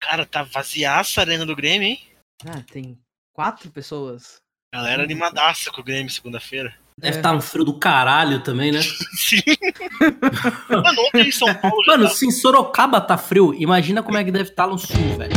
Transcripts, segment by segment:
Cara, tá vaziaça a arena do Grêmio, hein? Ah, tem quatro pessoas. Galera animadaça com o Grêmio segunda-feira. Deve É. estar um frio do caralho também, né? Sim. Mano, ontem em São Paulo Mano, tava- se em Sorocaba tá frio, imagina como é que deve estar no sul, velho.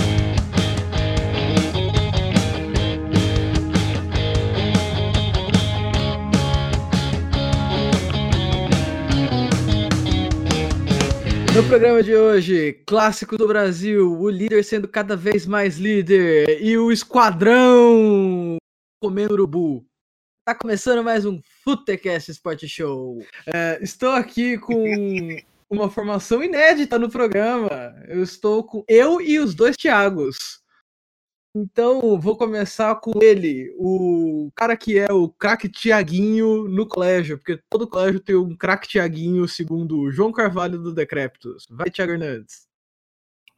No programa de hoje, clássico do Brasil, o líder sendo cada vez mais líder e o esquadrão comendo urubu. Tá começando mais um Futecast Sport Show. É, estou aqui com uma formação inédita no programa. Eu estou com eu e os dois Thiagos. Então, vou começar com ele, o cara que é o craque Tiaguinho no colégio, porque todo colégio tem um craque Tiaguinho, segundo o João Carvalho do Decréptos. Vai, Thiago Hernandes.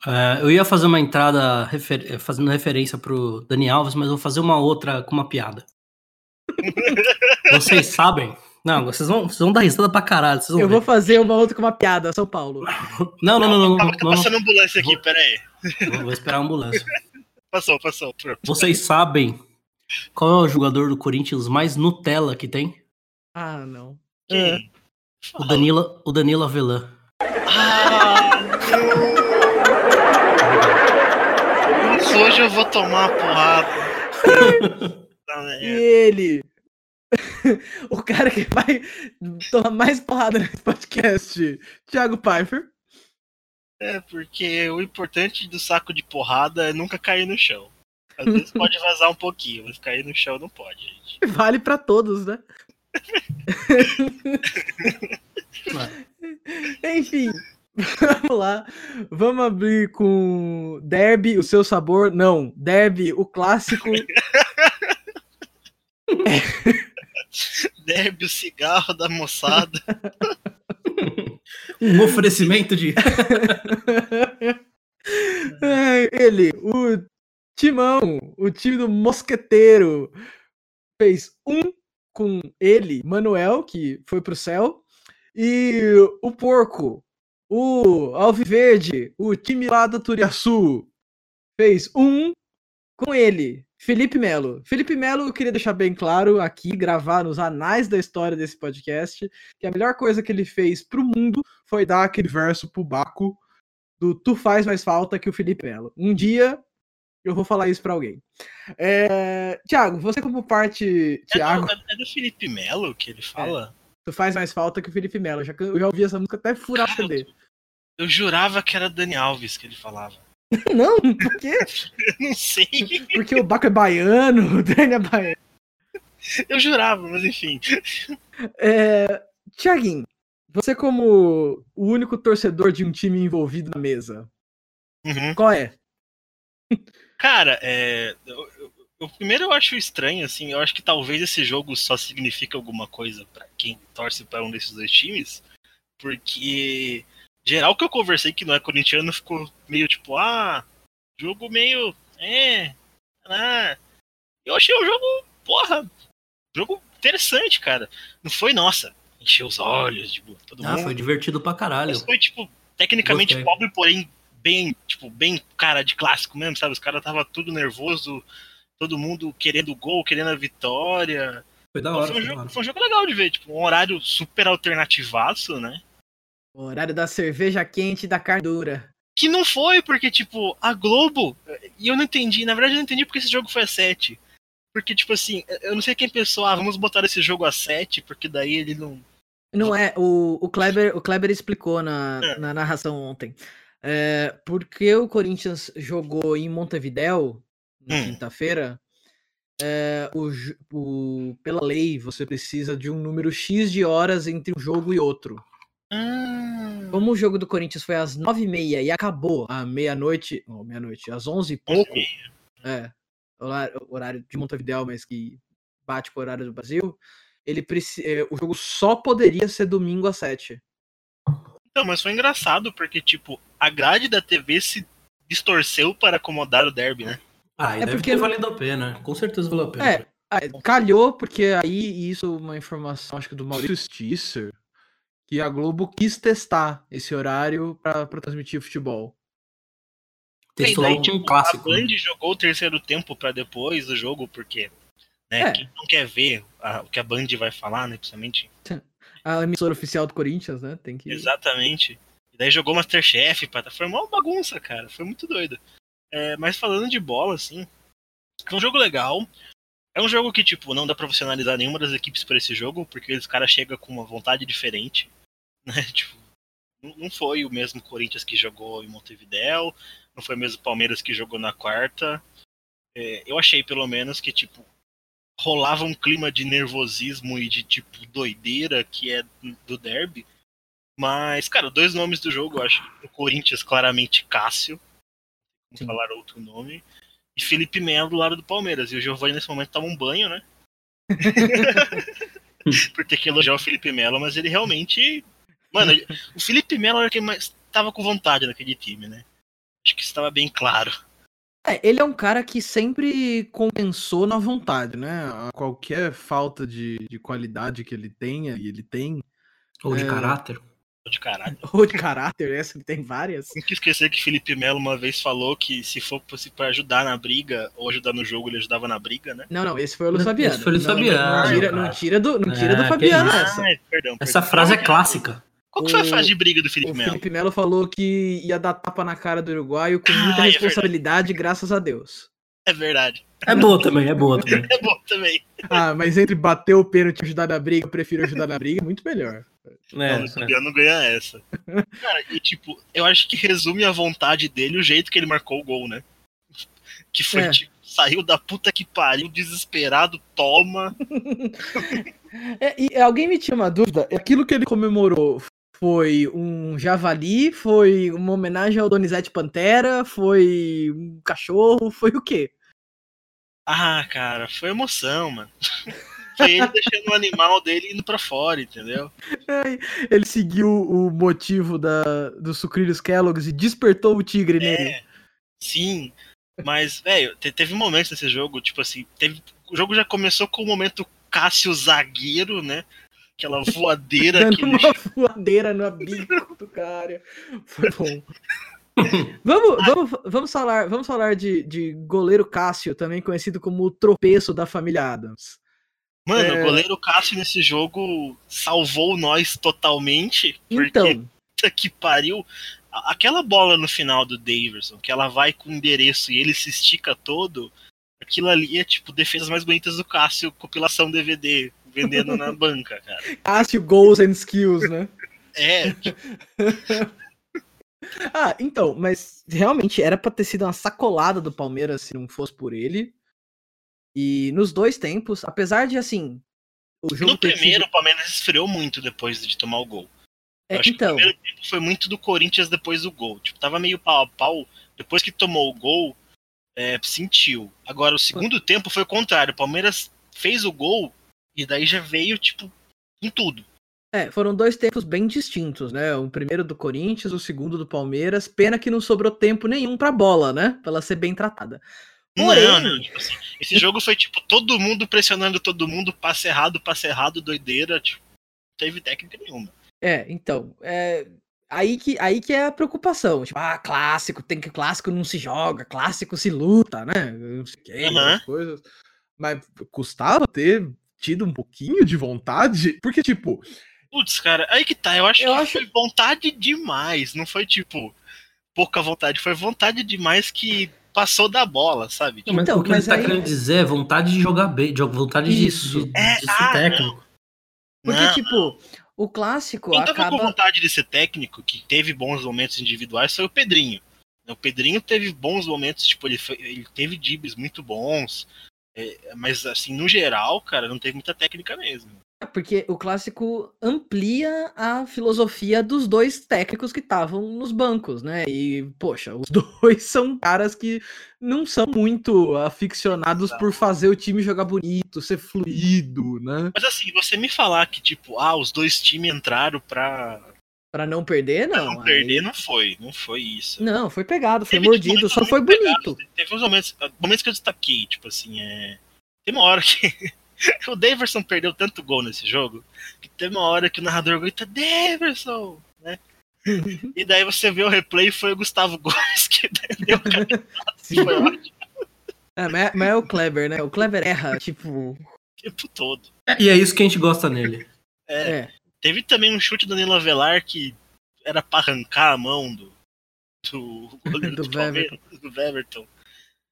É, eu ia fazer uma entrada refer- fazendo referência pro Dani Alves, mas eu vou fazer uma outra com uma piada. Vocês sabem? Não, vocês vão, vocês vão dar risada pra caralho. Vocês vão Eu ver. vou fazer uma outra com uma piada, São Paulo. Não, não, não, não, não, tá não, não. passando ambulância aqui, Vou- pera aí. Vou- Vou esperar a ambulância. Passou, passou. Vocês sabem qual é o jogador do Corinthians mais Nutella que tem? Ah, não. Quem? O Danilo, o Danilo Avelan. Ah, não. Hoje eu vou tomar uma porrada. E ele, o cara que vai tomar mais porrada nesse podcast, Thiago Pfeiffer. É, porque o importante do saco de porrada é nunca cair no chão. Às vezes pode vazar um pouquinho, mas cair no chão não pode, gente. Vale pra todos, né? Enfim, vamos lá. Vamos abrir com Derby, o seu sabor. Não, Derby, o clássico. Derby, o cigarro da moçada. Um oferecimento de. Ele, o Timão, o time do Mosqueteiro, fez um com ele, Manuel, que foi pro céu, e o Porco, o Alviverde, o time lá da Turiaçu, fez um com ele, Felipe Melo. Felipe Melo, eu queria deixar bem claro aqui, gravar nos anais da história desse podcast, que a melhor coisa que ele fez pro mundo foi dar aquele verso pro Baco do Tu faz mais falta que o Felipe Melo. Um dia eu vou falar isso pra alguém. É... Tiago, você como parte. É Tiago, do, é do Felipe Melo que ele fala? tu faz mais falta que o Felipe Melo. Já, que eu já ouvi essa música até furar Cara, CD. Eu jurava que era Dani Alves que ele falava. Não, por quê? Eu não sei. Porque o Baco é baiano, o Dani é baiano. Eu jurava, mas enfim. É... Tiaguinho, você como o único torcedor de um time envolvido na mesa, Uhum. qual é? Cara, é. Eu, eu- eu- primeiro eu acho estranho, assim, eu acho que talvez esse jogo só signifique alguma coisa pra quem torce pra um desses dois times, porque geral que eu conversei que não é corintiano ficou meio tipo, ah, jogo meio. É. Ah. Eu achei o jogo, porra, jogo interessante, cara. Não foi, nossa, encheu os olhos, tipo, todo Ah, mundo. foi divertido pra caralho. Mas foi, tipo, tecnicamente Gostei. pobre, porém bem, tipo, bem cara de clássico mesmo, sabe? Os caras tava tudo nervoso, todo mundo querendo gol, querendo a vitória. Foi da hora. foi, um jogo, hora. foi um jogo legal de ver, tipo, um horário super alternativaço, né? O horário da cerveja quente e da carne dura. Que não foi, porque, tipo, a Globo. E eu não entendi, na verdade eu não entendi porque esse jogo foi a 7. Porque, tipo assim, eu não sei quem pensou, ah, vamos botar esse jogo a 7, porque daí ele não. Não é, o, o, Kleber, o Kleber explicou na, É. na narração ontem. É, porque o Corinthians jogou em Montevidéu na Hum. quinta-feira, é, o, o- pela lei você precisa de um número X de horas entre um jogo e outro. Ah, Como o jogo do Corinthians foi às nove e meia e acabou à meia-noite, ou meia-noite, às onze e pouco, é, horário, horário de Montevidéu, mas que bate com o horário do Brasil, ele é, o jogo só poderia ser domingo às sete. Então, mas foi engraçado, porque, tipo, a grade da TV se distorceu para acomodar o derby, né? Ah, e É deve porque ter valido a pena. Com certeza valeu a pena. É, ah, calhou, porque aí isso é uma informação, acho que do Maurício Stisser, que a Globo quis testar esse horário pra, pra transmitir futebol. Testou daí, um clássico. A né? Band jogou o terceiro tempo pra depois do jogo, porque né, É. quem não quer ver a- o que a Band vai falar, né, principalmente. A emissora oficial do Corinthians, né? Tem que. Exatamente. E daí jogou Masterchef, pra... foi uma bagunça, cara. Foi muito doido. É, mas falando de bola, assim, é um jogo legal. É um jogo que, tipo, não dá pra você analisar nenhuma das equipes por esse jogo, porque os caras chegam com uma vontade diferente, né? Tipo, não- foi o mesmo Corinthians que jogou em Montevidéu, não foi o mesmo Palmeiras que jogou na quarta. É, eu achei, pelo menos, que, tipo, rolava um clima de nervosismo e de, tipo, doideira que é do derby. Mas, cara, dois nomes do jogo, eu acho. O Corinthians, claramente Cássio. Sim. Vamos falar outro nome. E Felipe Melo do lado do Palmeiras. E o Giovanni nesse momento toma um banho, né? Por ter que elogiar o Felipe Melo, mas ele realmente. Mano, o Felipe Melo era quem mais tava com vontade naquele time, né? Acho que isso estava bem claro. É, ele é um cara que sempre compensou na vontade, né? A Qualquer falta de, de qualidade que ele tenha, e ele tem, Ou de É. caráter. De caralho. ou de caráter, essa ele tem várias. Não que esquecer que Felipe Melo uma vez falou que se for fosse pra ajudar na briga ou ajudar no jogo, ele ajudava na briga, né? Não, não, esse foi o Luiz Esse Fabiano. foi o Luiz Não, não, Fabiano, Não tira, não tira do, não tira É, do que Fabiano isso. essa. Ah, perdão, Essa perdão. frase é clássica. Qual que foi a O- frase de briga do O Felipe Melo? Felipe Melo falou que ia dar tapa na cara do uruguaio com muita Ah, é responsabilidade, graças a Deus. É verdade. É boa também, é boa também. É bom também. Ah, mas entre bater o pênalti e ajudar na briga, eu prefiro ajudar na briga, muito melhor. É, não, o Fabiano ganha essa. Cara, e tipo, eu acho que resume a vontade dele o jeito que ele marcou o gol, né? Que foi, É. tipo, saiu da puta que pariu, desesperado, toma. É, e alguém me tinha uma dúvida, aquilo que ele comemorou foi um javali, foi uma homenagem ao Donizete Pantera, foi um cachorro, foi o quê? Ah, cara, foi emoção, mano. Foi ele deixando o animal dele indo pra fora, entendeu? Ele seguiu o motivo da, dos sucrilhos Kellogg's e despertou o tigre nele. É, sim. Mas, velho, te- teve momentos nesse jogo, tipo assim, teve, o jogo já começou com o momento Cássio zagueiro, né? Aquela voadeira Dando que uma voadeira no bico do cara. Foi bom. vamos, vamos, vamos falar, vamos falar de, de goleiro Cássio, também conhecido como o tropeço da família Adams. Mano, É. o goleiro Cássio nesse jogo salvou nós totalmente. Porque, Então, puta que pariu. Aquela bola no final do Daverson, que ela vai com o endereço e ele se estica todo, aquilo ali é tipo defesas mais bonitas do Cássio, compilação DVD, vendendo na banca, cara. Cássio Goals and Skills, né? É, Ah, então, mas realmente era pra ter sido uma sacolada do Palmeiras se não fosse por ele. E nos dois tempos, apesar de assim. O jogo no primeiro sido- o Palmeiras esfriou muito depois de tomar o gol. É, acho então, que o primeiro tempo foi muito do Corinthians depois do gol. Tipo, tava meio pau a pau. Depois que tomou o gol, é, sentiu. Agora, o segundo tempo foi o contrário. O Palmeiras fez o gol e daí já veio, tipo, com tudo. é, foram dois tempos bem distintos, né? O primeiro do Corinthians, o segundo do Palmeiras. Pena que não sobrou tempo nenhum pra bola, né? Pra ela ser bem tratada. Porém, Não, não. Tipo assim, esse jogo foi, tipo, todo mundo pressionando todo mundo, passe errado, passe errado, doideira. Tipo, não teve técnica nenhuma. É, então, é, aí, que, aí que é a preocupação. Tipo, ah, clássico, tem que clássico não se joga, clássico se luta, né? Não sei o que, essas coisas. Mas custava ter tido um pouquinho de vontade, porque, tipo, Putz, cara, aí que tá. Eu acho Eu que acho- foi vontade demais. Não foi, tipo, pouca vontade. Foi vontade demais que passou da bola, sabe? Não, mas Então, o que ele tá aí- querendo dizer é vontade de jogar bem, de- vontade de, Isso. de, É, de ser ah, técnico. porque, Não, tipo, o clássico Quem tava com acaba. vontade de ser técnico, que teve bons momentos individuais, foi o Pedrinho. O Pedrinho teve bons momentos, tipo, ele, foi- ele teve dribles muito bons. É, mas, assim, no geral, cara, não teve muita técnica mesmo. Porque o clássico amplia a filosofia dos dois técnicos que estavam nos bancos, né? E, poxa, os dois são caras que não são muito aficionados por fazer o time jogar bonito, ser fluido, né? Mas, assim, você me falar que, tipo, ah, os dois times entraram pra, Pra não perder, pra não. não aí- perder, não foi. Não foi isso. Não, foi pegado, foi Teve, tipo, mordido, só foi bonito. Teve uns momentos, momentos que eu destaquei, tipo assim, é. Tem uma hora que. o Daverson perdeu tanto gol nesse jogo que teve uma hora que o narrador grita, Daverson! Né? e daí você vê o replay e foi o Gustavo Gomes que deu Sim. Foi ótimo. É, mas, é, mas é o Kleber, né? O Kleber erra, tipo. O tempo todo. É, e é isso que a gente gosta nele. É. é. Teve também um chute do Danilo Avelar que era pra arrancar a mão do, do goleiro do, do.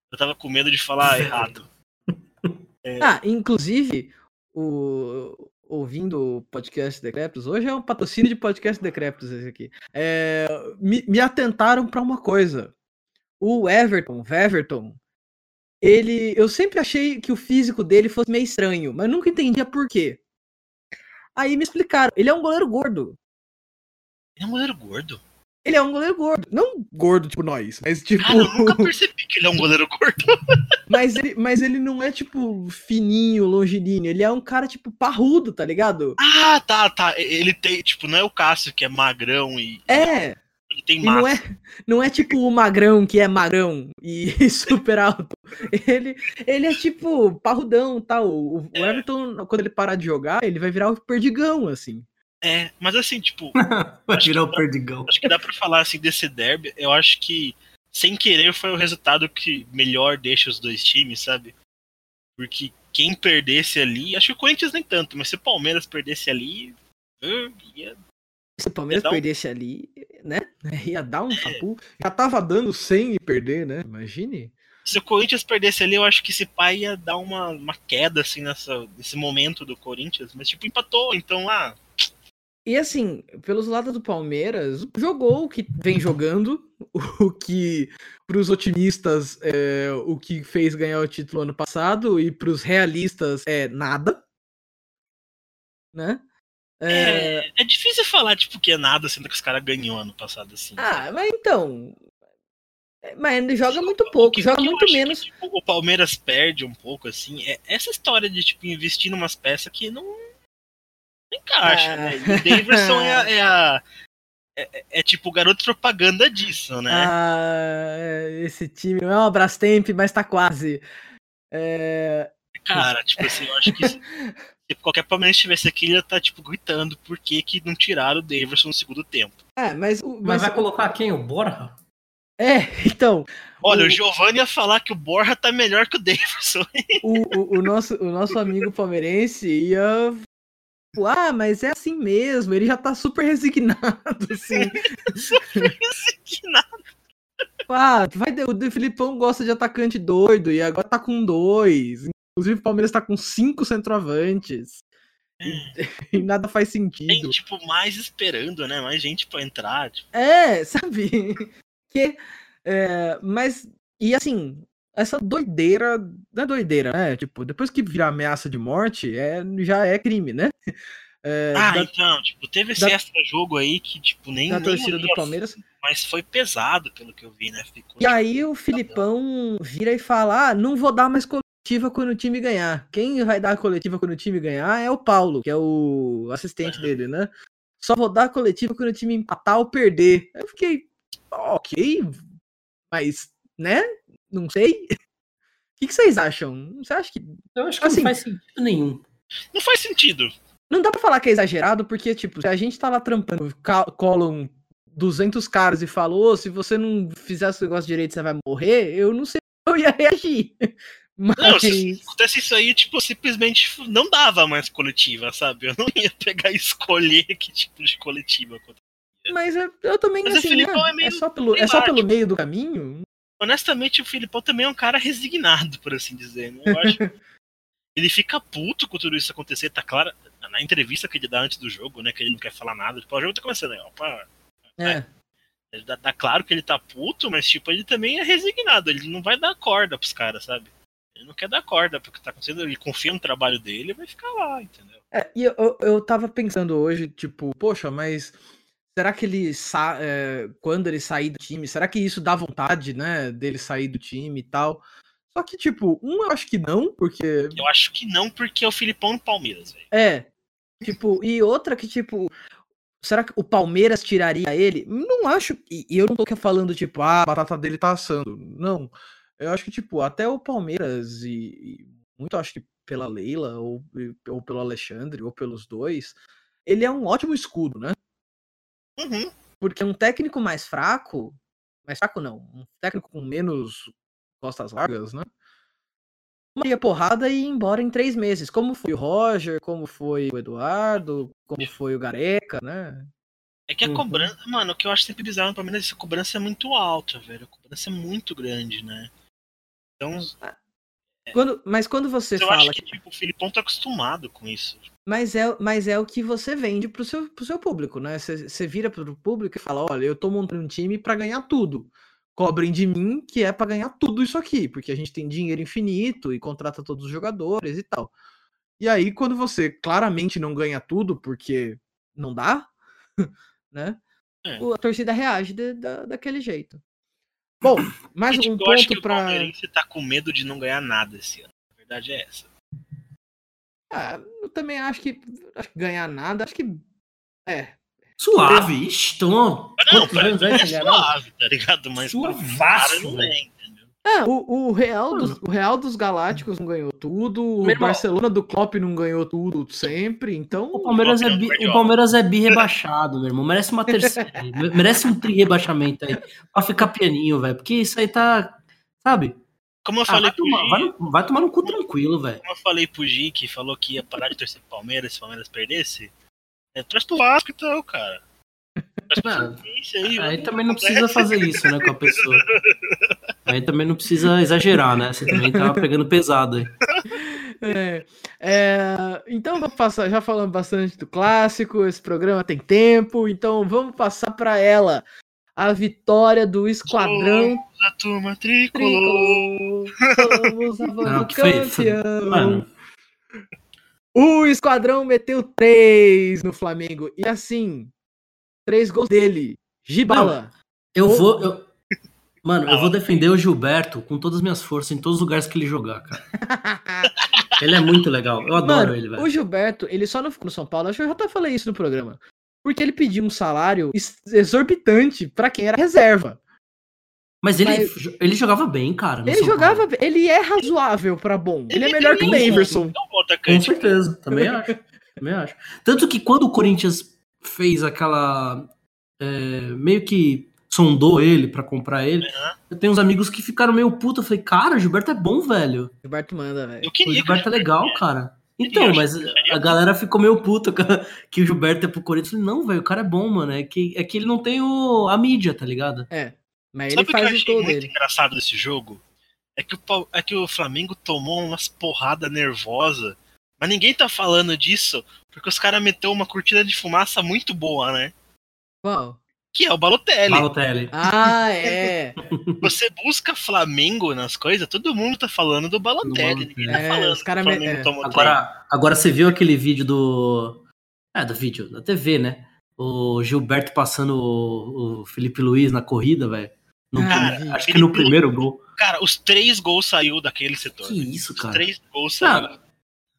Eu tava com medo de falar errado. É... Ah, inclusive, o, ouvindo o podcast Decréptos, hoje é um patrocínio de podcast Decréptos esse aqui. É, me, me atentaram para uma coisa. O Everton, Everton, ele, eu sempre achei que o físico dele fosse meio estranho, mas nunca entendia por quê. Aí me explicaram, ele é um goleiro gordo. Ele é um goleiro gordo? Ele é um goleiro gordo. Não gordo, tipo nós, mas tipo. Cara, eu nunca percebi que ele é um goleiro gordo. mas, ele, mas ele não é, tipo, fininho, longilíneo. Ele é um cara, tipo, parrudo, tá ligado? Ah, tá, tá. Ele tem, tipo, não é o Cássio que é magrão e. É. Ele tem massa. Não é, não é tipo o magrão que é magrão e super alto. Ele, ele é tipo parrudão tal. O, é. o Everton, quando ele parar de jogar, ele vai virar o perdigão, assim. É, mas assim, tipo. Vai virar o perdigão. Acho que dá pra falar assim desse derby. Eu acho que, sem querer, foi o resultado que melhor deixa os dois times, sabe? Porque quem perdesse ali. Acho que o Corinthians nem tanto, mas se o Palmeiras perdesse ali. Ia, se o Palmeiras um... perdesse ali, né? Ia dar um papu. Já tava dando sem perder, né? Imagine. Se o Corinthians perdesse ali, eu acho que esse pai ia dar uma, uma queda, assim, nessa, nesse momento do Corinthians. Mas, tipo, empatou. Então, ah, e assim, pelos lados do Palmeiras, jogou o que vem jogando, o que para os otimistas é o que fez ganhar o título ano passado e para os realistas é nada, né? É... é... é, difícil falar tipo que é nada sendo que os caras ganhou ano passado assim. Ah, mas então, é, mas ele joga muito pouco, que, joga muito menos. Que, tipo, o Palmeiras perde um pouco assim. É essa história de tipo investir em umas peças que não encaixa, né? E o Davidson é, a, é, a é, é, é, tipo o garoto propaganda disso, né? Ah, esse time não é uma Brastemp, mas tá quase. É... Cara, tipo assim, eu acho que se qualquer palmeirense estivesse aqui, ele ia estar, tá, tipo, gritando por que, que não tiraram o Davidson no segundo tempo. É, mas... Mas, mas vai colocar quem? O Borja? É, então. Olha, o, o Giovanni ia falar que o Borja tá melhor que o Davidson. O, o, o, nosso, o nosso amigo palmeirense ia Tipo, ah, mas é assim mesmo, ele já tá super resignado, assim. super resignado. Ah, vai, o Filipão gosta de atacante doido e agora tá com dois. Inclusive o Palmeiras tá com cinco centroavantes. E, e, nada faz sentido. Tem, tipo, mais esperando, né? Mais gente pra entrar. Tipo. É, sabe? que, é, mas, e assim, essa doideira, não é doideira, né? Tipo, depois que virar ameaça de morte, é, já é crime, né? É, ah, da, então, tipo, teve esse da, extra jogo aí que, tipo, nem. Da torcida do Palmeiras. Mas foi pesado, pelo que eu vi, né? Ficou, e aí o Filipão vira e fala: ah, não vou dar mais coletiva quando o time ganhar. Quem vai dar a coletiva quando o time ganhar é o Paulo, que é o assistente uhum. dele, né? Só vou dar a coletiva quando o time empatar ou perder. Eu fiquei, ok, mas, né? Não sei. O que, que vocês acham? Você acha que. Eu acho que assim, não faz sentido nenhum. Não faz sentido. Não dá pra falar que é exagerado, porque, tipo, se a gente tá lá trampando, colam 200 caras e falou, oh, se você não fizer esse negócio direito, você vai morrer, eu não sei como eu ia reagir. Mas... Não, se acontece isso aí, tipo, simplesmente não dava mais coletiva, sabe? Eu não ia pegar e escolher que tipo de coletiva acontecia. Mas eu, eu também, Mas assim, né, é, é, só pelo, é só pelo meio do caminho? honestamente, o Filipão também é um cara resignado, por assim dizer. Né? Eu acho. ele fica puto com tudo isso acontecer, tá claro. Na entrevista que ele dá antes do jogo, né? Que ele não quer falar nada. Tipo, o jogo tá começando, né? Opa, é. Dá, claro que ele tá puto, mas tipo, ele também é resignado. Ele não vai dar corda pros caras, sabe? Ele não quer dar corda porque tá acontecendo. Ele confia no trabalho dele e vai ficar lá, entendeu? É, e eu, eu, tava pensando hoje, tipo, poxa, mas Será que ele é, quando ele sair do time, será que isso dá vontade, né, dele sair do time e tal? Só que, tipo, um eu acho que não, porque. Eu acho que não, porque é o Filipão no Palmeiras, velho. É. Tipo, e outra que, tipo, será que o Palmeiras tiraria ele? Não acho. E eu não tô falando, tipo, ah, a batata dele tá assando. Não. Eu acho que, tipo, até o Palmeiras e, e muito acho que pela Leila, ou, ou pelo Alexandre, ou pelos dois, ele é um ótimo escudo, né? Uhum. porque um técnico mais fraco, mais fraco não, um técnico com menos costas largas, né? Tomaria porrada e ia embora em três meses, como foi o Roger, como foi o Eduardo, como foi o Gareca, né? É que a Uhum. cobrança, mano, o que eu acho sempre bizarro no Palmeiras é que a cobrança é muito alta, velho. A cobrança é muito grande, né? Então, Quando, mas quando você eu fala acho que tipo, o Filipão tá acostumado com isso. Mas é, mas é o que você vende pro seu, pro seu público, né? Você você vira pro público e fala: olha, eu tô montando um time pra ganhar tudo. Cobrem de mim que é pra ganhar tudo isso aqui, porque a gente tem dinheiro infinito e contrata todos os jogadores e tal. E aí, quando você claramente não ganha tudo, porque não dá, né? É. A torcida reage de- da, daquele jeito. Bom, mais E, tipo, um eu acho que ponto o pra. palmeirense tá com medo de não ganhar nada esse ano. A verdade é essa. Ah, eu também acho que, acho que ganhar nada, acho que. É, Suave. Ixi, então. Não, pra mim é suave, tá ligado? Mas Suavaço, cara não. É? Ah, o, o Real dos, o Real dos Galácticos não ganhou tudo, o Meu irmão- Barcelona do Klopp não ganhou tudo sempre, então. O Palmeiras, é Campeão bi, o Palmeiras é bi rebaixado, meu irmão. Merece uma terceira. merece um tri rebaixamento aí. Pra ficar pianinho, velho. Porque isso aí tá. Sabe? Como eu Ah, falei vai, pro tomar, Gi, vai, no- vai tomar no cu tranquilo, velho. como eu falei pro Gi, que falou que ia parar de torcer pro Palmeiras se o Palmeiras perdesse, é, traz pro Vasco então, cara. Fluminense aí, Aí vamos- também não precisa fazer isso, né, com a pessoa. Aí também não precisa exagerar, né? Você também tá pegando pesado aí. É, é, então vamos passar, já falamos bastante do clássico, esse programa tem tempo, então vamos passar para ela. A vitória do Esquadrão A turma tricolor. A Não, foi- campeão. Mano, O Esquadrão meteu três no Flamengo. E assim, três gols dele. Gibala. eu vou. eu- Mano, eu vou defender o Gilberto com todas as minhas forças em todos os lugares que ele jogar, cara. Ele é muito legal. Eu adoro Mano, ele, velho. o Gilberto, ele só não ficou no São Paulo, acho que eu já até falei isso no programa. Porque ele pediu um salário ex- exorbitante pra quem era reserva. Mas ele, mas- ele jogava bem, cara. Ele São jogava, bem, ele é razoável pra bom. Ele, é melhor que o Daverson. É Com certeza, também acho. Também acho. Tanto que quando o Corinthians fez aquela. é, meio que sondou ele pra comprar ele, Aham. eu tenho uns amigos que ficaram meio putos. Eu falei, cara, o Gilberto é bom, velho. Gilberto manda, velho. Eu O queria que Gilberto é legal, cara. Então, mas a galera ficou meio puta que o Gilberto é pro Corinthians. Eu falei, não, velho, o cara é bom, mano. É que, é que ele não tem o, a mídia, tá ligado? É. Mas Sabe ele o que eu faz achei muito dele. engraçado desse jogo? É que, o, é que o Flamengo tomou umas porrada nervosa, mas ninguém tá falando disso, porque os caras meteu uma cortina de fumaça muito boa, né? Qual? Que é o Balotelli. Balotelli. Ah, é. Você busca Flamengo nas coisas, todo mundo tá falando do Balotelli. Ninguém tá. É, falando os cara me- Flamengo é. Agora, agora você viu aquele vídeo do. É, do vídeo, da TV, né? O Gilberto passando o, o Felipe Luiz na corrida, velho. Acho acho que no primeiro gol. Cara, os três gols saiu daquele setor. Que isso, Os cara. três gols saiu. Não,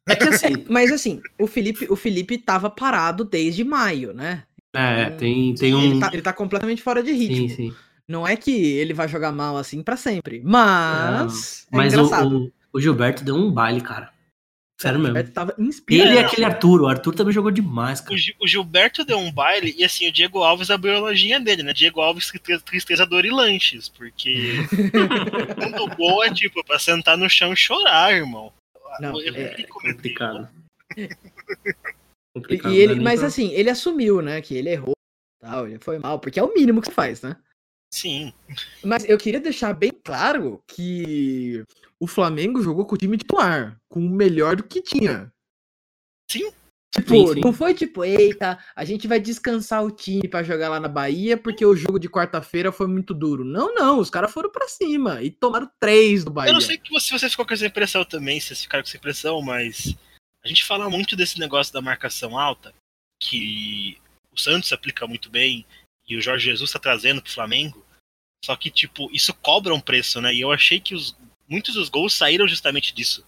é que assim. Mas assim, o Felipe, o Felipe tava parado desde maio, né? É, tem, tem Ele um. tá, ele tá completamente fora de ritmo. Sim, sim. Não é que ele vai jogar mal assim pra sempre. Mas. é Mas o, engraçado. o, o Gilberto deu um baile, cara. Sério o mesmo. Gilberto tava inspirado. Ele e aquele Arthur. O Arthur também jogou demais, O, cara. Gi- o Gilberto deu um baile e assim, o Diego Alves abriu a lojinha dele, né? Diego Alves tristeza, tristeza dor e lanches, porque quando gol é tipo pra sentar no chão e chorar, irmão. Não, Eu é. Complicado. E, Complicado, e ele, né? mas Nem assim, ele assumiu, né, que ele errou, tal, ele foi mal, porque é o mínimo que se faz, né? Sim. Mas eu queria deixar bem claro que o Flamengo jogou com o time titular, com o melhor do que tinha. Sim. Tipo, Sim, sim. não foi tipo, eita, a gente vai descansar o time pra jogar lá na Bahia porque o jogo de quarta-feira foi muito duro. Não, não, os caras foram pra cima e tomaram três do Bahia. Eu não sei se você ficou com essa impressão também, se vocês ficaram com essa impressão, mas a gente fala muito desse negócio da marcação alta, que o Santos aplica muito bem e o Jorge Jesus tá trazendo pro Flamengo. Só que, tipo, isso cobra um preço, né? E eu achei que os, muitos dos gols saíram justamente disso.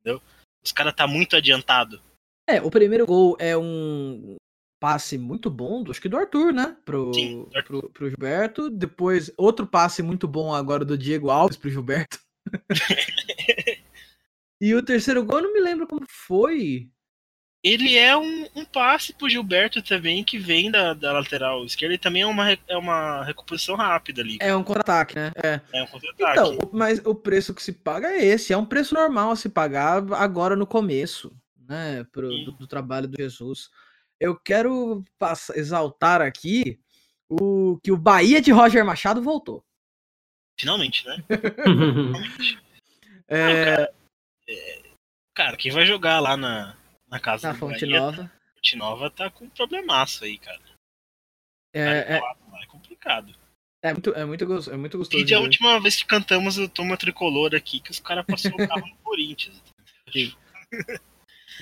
Entendeu? Os caras tá muito adiantado. É, o primeiro gol é um passe muito bom, acho que do Arthur, né? Pro, Sim, Arthur. pro, pro Gilberto. Depois, outro passe muito bom agora do Diego Alves pro Gilberto. e o terceiro gol, eu não me lembro como foi. ele é um, um passe pro Gilberto também, que vem da, da lateral esquerda, e também é uma, é uma recomposição rápida ali. É um contra-ataque, né? É. É um contra-ataque. Então, mas o preço que se paga é esse. É um preço normal a se pagar agora no começo, né? Pro, do, do trabalho do Jesus. Eu quero passar, exaltar aqui o que o Bahia de Roger Machado voltou. Finalmente, né? Finalmente. É, Não, cara, é, cara, quem vai jogar lá na, na casa na Fonte Bahia, Nova. Fonte Nova tá com um problemaço aí, cara. É, é, é complicado. é muito, é, muito, gos- é muito gostoso. E de a última vez que cantamos o Toma Tricolor aqui, que os caras passaram o carro no Corinthians.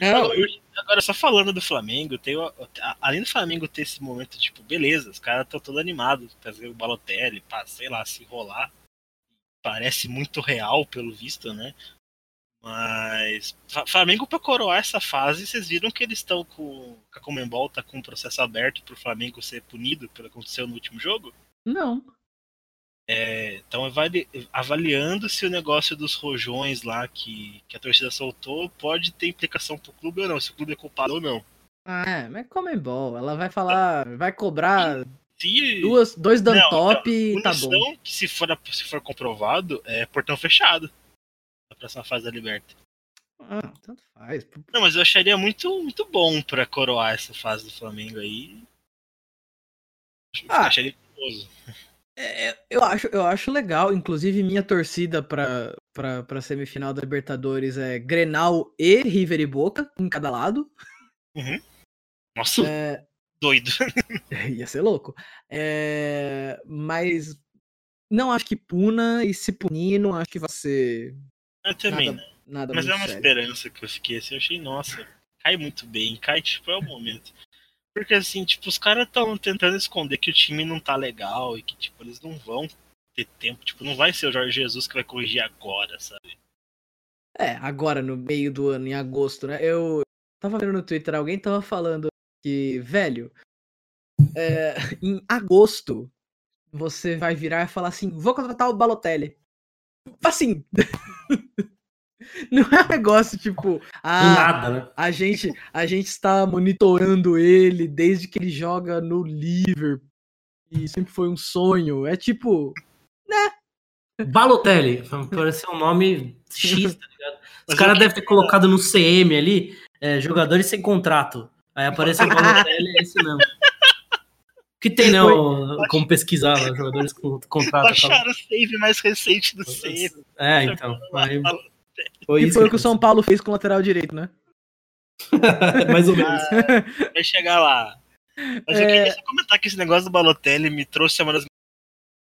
Não, Agora, agora, só falando do Flamengo, tem, o- além do Flamengo ter esse momento, tipo, beleza, os caras estão todos animados, fazer o Balotelli, pra, sei lá, se rolar. Parece muito real, pelo visto, né? Mas Flamengo pra coroar essa fase, vocês viram que eles estão com. que A Comembol tá com um processo aberto pro Flamengo ser punido pelo que aconteceu no último jogo? não. Estão avaliando se o negócio dos rojões lá que, que a torcida soltou pode ter implicação pro clube ou não, se o clube é culpado ou não. Ah, é, mas Comembol, ela vai falar, vai cobrar Se duas, dois Não, Dantop e tá bom. que se for, se for comprovado, é portão fechado na próxima fase da Liberta. Ah, tanto faz. Não, mas eu acharia muito, muito bom pra coroar essa fase do Flamengo aí. Ah. Acharia curioso. É, eu, acho, eu acho legal, inclusive minha torcida pra, pra, pra semifinal da Libertadores é Grenal e River e Boca, em cada lado. Nossa, É, doido. ia ser louco. É, mas não acho que puna, e se punir, não acho que vai ser Eu também, nada, né? nada Mas é uma sério. esperança que eu fiquei assim, eu achei, nossa, cai muito bem, cai, tipo, é o momento. Porque assim, tipo, os caras estão tentando esconder que o time não tá legal e que, tipo, eles não vão ter tempo, tipo, não vai ser o Jorge Jesus que vai corrigir agora, sabe? É, agora no meio do ano, em agosto, né? Eu tava vendo no Twitter, alguém tava falando que, velho, é, em agosto você vai virar e falar assim: vou contratar o Balotelli. Assim. Não é um negócio tipo, ah, nada, né? a gente, a gente está monitorando ele desde que ele joga no Liverpool e sempre foi um sonho. É tipo, Balotelli, parece um nome X, tá ligado? Os caras devem ter colocado no CM ali, é, jogadores sem contrato. Aí aparece o Balotelli, é esse mesmo. Que tem, né? o- como pesquisar lá, jogadores com contrato. Acharam o save mais recente do CM. É, então. Aí, foi isso foi o que o São Paulo fez com o lateral direito, né? Mais ou menos. Vai chegar lá. Mas eu É. queria só comentar que esse negócio do Balotelli me trouxe uma das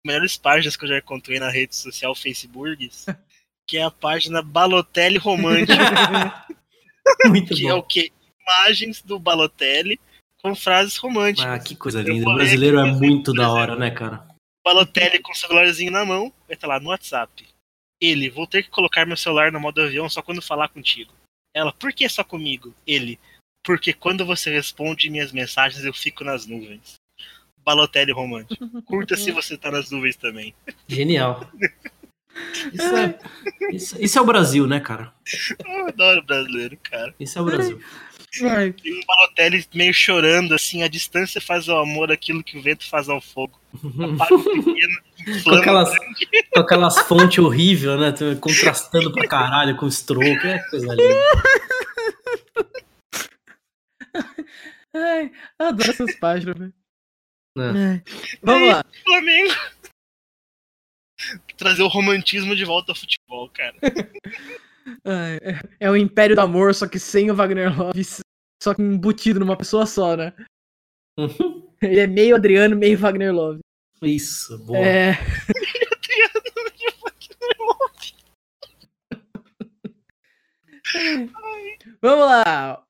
melhores páginas que eu já encontrei na rede social Facebook, que é a página Balotelli Romântico, Muito que é o bom. que? Imagens do Balotelli com frases românticas. Ah, que coisa Eu linda. O brasileiro é muito da hora, né, cara? Balotelli com o celularzinho na mão, vai estar lá no WhatsApp. Ele, vou ter que colocar meu celular no modo avião só quando falar contigo. Ela, por que só comigo? Ele, porque quando você responde minhas mensagens eu fico nas nuvens. Balotelli romântico. Curta se você tá nas nuvens também. Genial. Isso é, isso, isso é o Brasil, né, cara? Eu adoro brasileiro, cara. Isso é o Brasil. Tem um Balotelli meio chorando, assim, a distância faz ao amor aquilo que o vento faz ao fogo. Pequeno, com, aquelas, com aquelas fontes horríveis, né? Contrastando pra caralho com o stroke. É coisa linda. ai, adoro essas páginas, velho. É. Ai, Vamos lá. Flamengo. Trazer o romantismo de volta ao futebol, cara. É, é o Império do Amor, só que sem o Wagner Love, só que embutido numa pessoa só, né? Ele é meio Adriano, meio Wagner Love. Isso, boa. É. Vamos lá.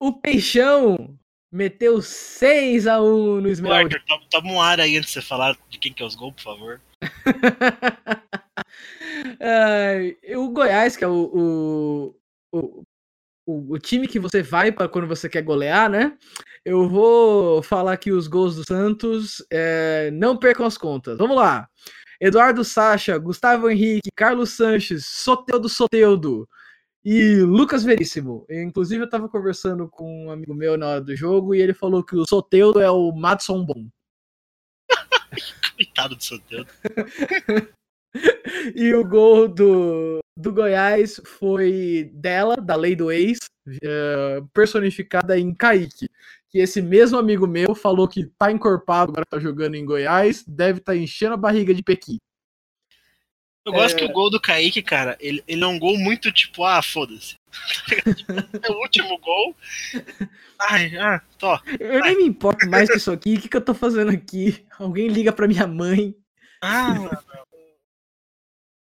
O Peixão meteu 6x1 no Ô, Esmeralda. Arthur, toma, um ar aí antes de você falar de quem que é os gols, por favor. Ai, o Goiás, que é o, o, o, o- o time que você vai para quando você quer golear, né? Eu vou falar aqui os gols do Santos. é, não percam as contas. Vamos lá. Eduardo Sacha, Gustavo Henrique, Carlos Sanches, Soteudo Soteudo e Lucas Veríssimo. Inclusive, eu tava conversando com um amigo meu na hora do jogo e ele falou que o Soteudo é o Madison Bom. Coitado do Soteudo. e o gol do, do Goiás foi dela, da lei do ex, uh, personificada em Kaique. Que esse mesmo amigo meu falou que tá encorpado, agora tá jogando em Goiás, deve estar tá enchendo a barriga de Pequi. Eu gosto é... que o gol do Kaique, cara, ele, ele é um gol muito tipo, ah, foda-se. é o último gol. Ai, ah, tô. Eu nem me importo mais com isso aqui. O que, que eu tô fazendo aqui? Alguém liga pra minha mãe. Ah, mano.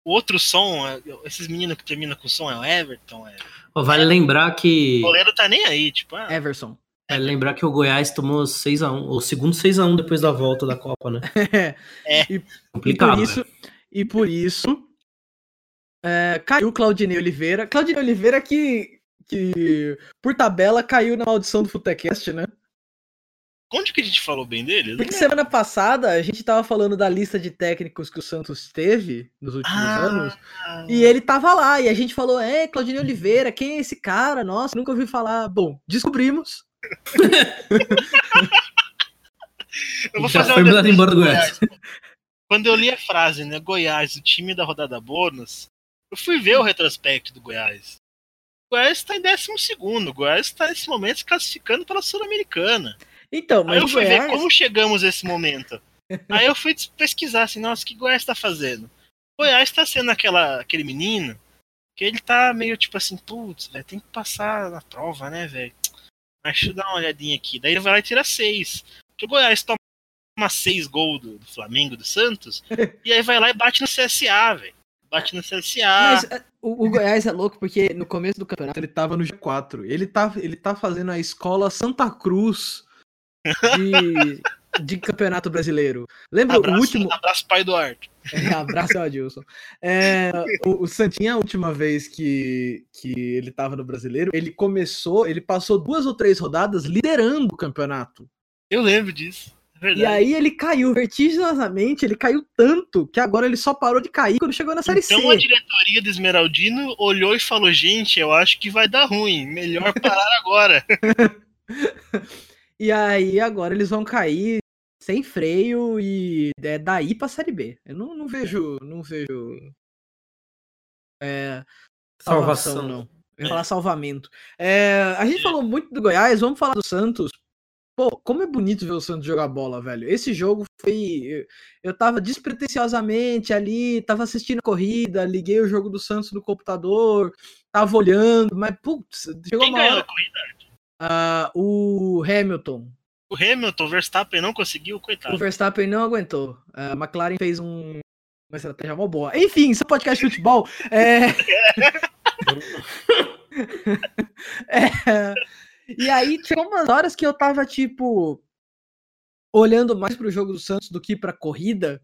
O outro som, é, esses meninos que terminam com som é o Everton. É... vale lembrar que. O goleiro tá nem aí, tipo. Ah, Everson. Vale lembrar que o Goiás tomou 6x1, o segundo 6x1 depois da volta da Copa, né? é. E, Complicado, e por isso, né? E por isso é, caiu Claudinei Oliveira. Claudinei Oliveira que, que, por tabela, caiu na maldição do Futecast, né? Onde que a gente falou bem dele? Porque semana passada a gente tava falando da lista de técnicos que o Santos teve nos últimos ah, anos. E ele tava lá. E a gente falou: É, Claudinei Oliveira, quem é esse cara? Nossa, nunca ouvi falar. Bom, descobrimos. eu vou Já fazer foi mandado embora do Goiás. Quando eu li a frase, né? Goiás, o time da rodada bônus, eu fui ver o retrospecto do Goiás. O Goiás está em 12. O Goiás está nesse momento se classificando para a Sul-Americana. Então, mas Aí eu fui Goiás... ver como chegamos a esse momento. Aí eu fui pesquisar assim, nossa, o que Goiás está fazendo? O Goiás está sendo aquela, aquele menino que ele tá meio tipo assim, putz, velho, tem que passar na prova, né, velho? Mas deixa eu dar uma olhadinha aqui. Daí ele vai lá e tira seis. Porque o Goiás toma seis gols do, do Flamengo, do Santos, e aí vai lá e bate no CSA, velho. Bate no CSA. Mas é, o, o, Goiás é louco porque no começo do campeonato ele tava no G4. Ele tá, ele tá fazendo a escola Santa Cruz de, de campeonato brasileiro. Lembra abraço, o último. Abraço, pai Eduardo. É, abraço, Adilson. É, o, o Santinha, a última vez que, que ele tava no brasileiro, ele começou, ele passou duas ou três rodadas liderando o campeonato. Eu lembro disso. É e aí ele caiu vertiginosamente, ele caiu tanto que agora ele só parou de cair quando chegou na Série então, C. Então a diretoria do Esmeraldino olhou e falou: gente, eu acho que vai dar ruim, melhor parar agora. E aí agora eles vão cair sem freio e é daí pra Série B. Eu não, não vejo. Não vejo. É, salvação, salvação, não. Eu ia falar salvamento. É, a gente falou muito do Goiás, vamos falar do Santos. Pô, como é bonito ver o Santos jogar bola, velho. Esse jogo foi. Eu tava despretensiosamente ali, tava assistindo a corrida, liguei o jogo do Santos no computador, tava olhando, mas, putz, chegou Quem uma hora. A corrida? Uh, o Hamilton. O Hamilton, o Verstappen não conseguiu, coitado. O Verstappen não aguentou. A McLaren fez um, uma estratégia mó boa. Enfim, seu podcast de futebol. É... é... E aí, chegou umas horas que eu tava, tipo, olhando mais pro jogo do Santos do que pra corrida.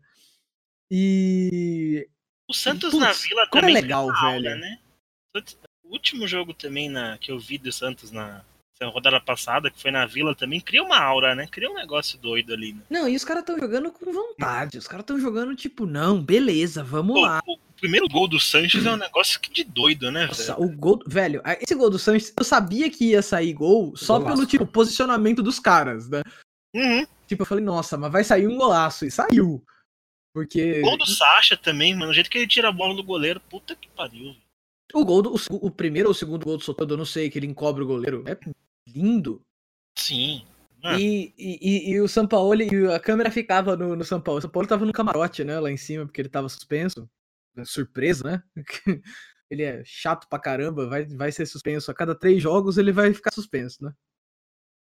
E. O Santos Puts, na Vila é também é legal, velho. Aula, né? O último jogo também na, que eu vi do Santos na, rodada passada, que foi na Vila também, cria uma aura, né? Cria um negócio doido ali. Né? Não, e os caras estão jogando com vontade. Os caras estão jogando tipo, não, beleza, vamos Pô, lá. O primeiro gol do Sanches é um negócio de doido, né, Nossa, velho? o gol, velho, esse gol do Sanches, eu sabia que ia sair gol só golaço. pelo tipo posicionamento dos caras, né? Uhum. Tipo, eu falei, nossa, mas vai sair um golaço e saiu. Porque o gol do Sacha também, mano, o jeito que ele tira a bola do goleiro, puta que pariu. O gol do, o, o primeiro ou o segundo gol do Soteldo, eu não sei, que ele encobre o goleiro. É lindo. Sim. E, e, e, o São Paulo, e a câmera ficava no, no São Paulo. O São Paulo tava no camarote, né, lá em cima, porque ele tava suspenso. Surpresa, né? ele é chato pra caramba, vai, vai ser suspenso. A cada três jogos ele vai ficar suspenso, né?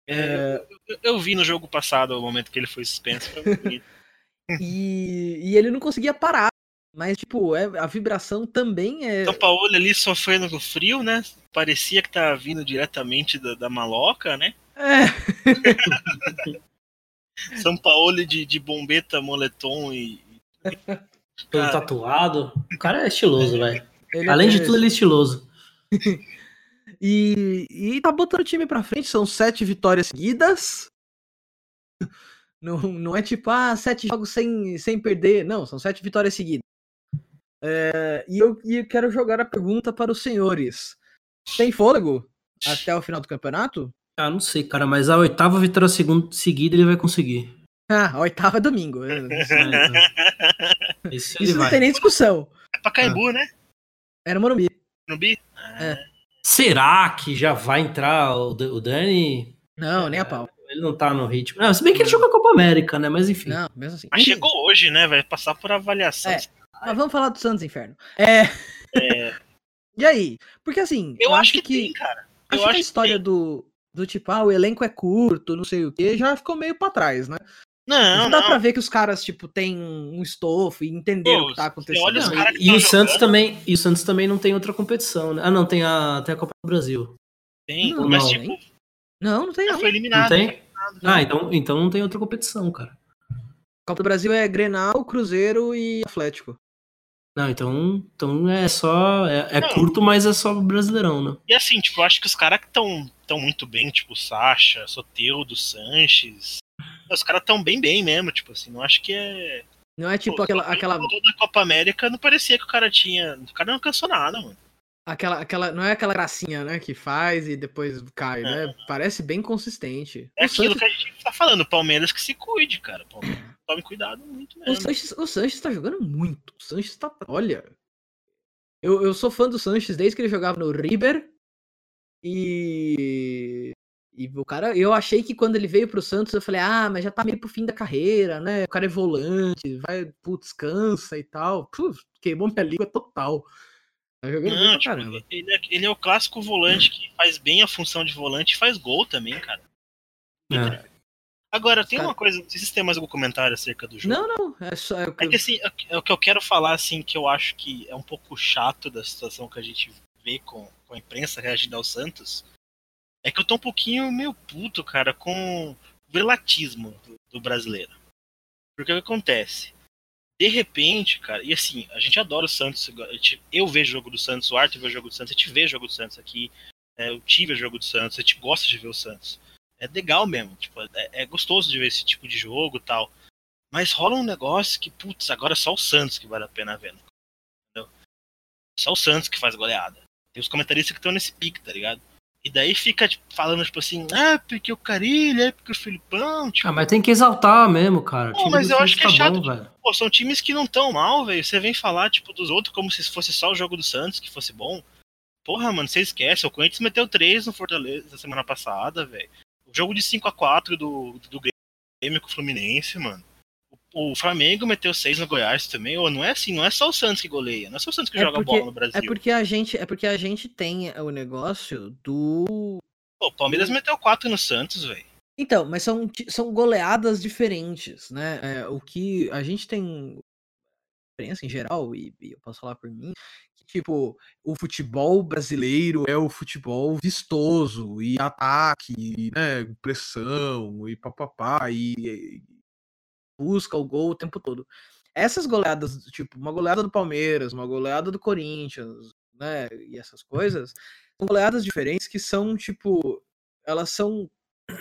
É, é... Eu, eu, vi no jogo passado o momento que ele foi suspenso. e, e ele não conseguia parar. Mas, tipo, é, a vibração também é. São Paulo ali sofrendo com frio, né? Parecia que tá vindo diretamente da, da maloca, né? É. São Paulo de, de bombeta, moletom e. Todo tatuado. O cara é estiloso, velho. Além é... de tudo, ele é estiloso. e, e tá botando o time pra frente, são sete vitórias seguidas. Não, não é tipo, ah, sete jogos sem, sem perder. Não, são sete vitórias seguidas. É, e, eu, e eu quero jogar a pergunta para os senhores. Tem fôlego até o final do campeonato? Ah, não sei, cara, mas a oitava vitória seguida ele vai conseguir. Ah, a oitava é domingo. É. Isso Isso não vai. tem nem discussão. É pra Caimbu, né? Era Morumbi. No Bi? Será que já vai entrar o, o Dani? Não, nem a pau. Ele não tá no ritmo. Não, se bem que ele jogou a Copa América, né? Mas enfim. Não, mesmo assim. Mas chegou hoje, né? Vai passar por avaliação. É. Mas vamos falar do Santos Inferno. É. E aí? Porque assim, Eu, acho que, tem, cara. Eu acho que acho a história do, do tipo, ah, o elenco é curto, não sei o quê, já ficou meio pra trás, né? Não, Não, dá não. pra ver que os caras, tipo, têm um estofo e entenderam Pô, o que tá acontecendo. olha os Não, caras que e, e o Santos também, e o Santos também não tem outra competição, né? Ah, não, tem a, tem a Copa do Brasil. Tem, Não, mas não, tipo, Não, não tem não. foi Não eliminado. tem? Não. Ah, então, então não tem outra competição, cara. Copa do Brasil é Grenal, Cruzeiro e Atlético. Não, então, então é só. É, é Não. curto, mas é só brasileirão, né? E assim, tipo, eu acho que os caras que estão tão muito bem, tipo, Sacha, Soteudo, Sanches. Os caras tão bem, bem mesmo, tipo assim, não acho que é. Não é tipo Pô, aquela, aquela, da Copa América, não parecia que o cara tinha. O cara não alcançou nada, mano. aquela, aquela. Não é aquela gracinha, né? Que faz e depois cai, É. né? Parece bem consistente. É o, aquilo Sanches, que a gente tá falando, o Palmeiras que se cuide, cara. Palmeiras, tome cuidado muito o, mesmo. Sanches, o Sanches tá jogando muito. O Sanches tá. Olha. Eu, eu sou fã do Sanches desde que ele jogava no River. E. E o cara, eu achei que quando ele veio pro Santos, eu falei, ah, mas já tá meio pro fim da carreira, né? O cara é volante, vai, putz, cansa e tal. Puf, queimou minha língua total. Tá jogando bem Não, pra tipo, caramba. ele, é, ele é o clássico volante que faz bem a função de volante e faz gol também, cara. É. Agora, tem Cara- uma coisa, não sei se vocês têm mais algum comentário acerca do jogo. Não, não, é só. É o que É que assim, é- é o que eu quero falar, assim, que eu acho que é um pouco chato da situação que a gente vê com, com a imprensa reagindo ao Santos. É que eu tô um pouquinho meio puto, cara, com o relatismo do, brasileiro. Porque o que acontece? De repente, cara, e assim, a gente adora o Santos. Eu vejo o jogo do Santos, o Arthur vê o jogo do Santos, a gente vê o jogo do Santos aqui, é, o Ti vê o jogo do Santos, a gente gosta de ver o Santos. É legal mesmo, tipo, é, é gostoso de ver esse tipo de jogo tal. Mas rola um negócio que, putz, agora é só o Santos que vale a pena ver. Entendeu? Só o Santos que faz goleada. Tem os comentaristas que estão nesse pique, tá ligado? E daí fica tipo, falando, tipo assim, ah, porque o Carilho, é porque o Filipão, tipo, Ah, mas tem que exaltar mesmo, cara. O Pô, time mas eu acho que é tá chato bom, velho. pô, são times que não tão mal, velho. Você vem falar, tipo, dos outros como se fosse só o jogo do Santos que fosse bom. Porra, mano, você esquece. O Corinthians meteu 3 no Fortaleza na semana passada, velho. O jogo de 5 a 4 do, do Grêmio com o Fluminense, mano. O, Flamengo meteu 6 no Goiás também. Ô, não é assim, não é só o Santos que goleia. Não é só o Santos que É joga porque- bola no Brasil. É porque a gente, é porque a gente tem o negócio do Pô, o Palmeiras meteu 4 no Santos, velho. Então, mas são, são goleadas diferentes, né? É, o que a gente tem experiência em geral, e, e eu posso falar por mim, que, tipo, o futebol brasileiro é o futebol vistoso, e ataque, e, né, pressão, e papapá, e, e busca o gol o tempo todo. Essas goleadas, tipo, uma goleada do Palmeiras, uma goleada do Corinthians, né, e essas coisas, são goleadas diferentes que são, tipo, elas são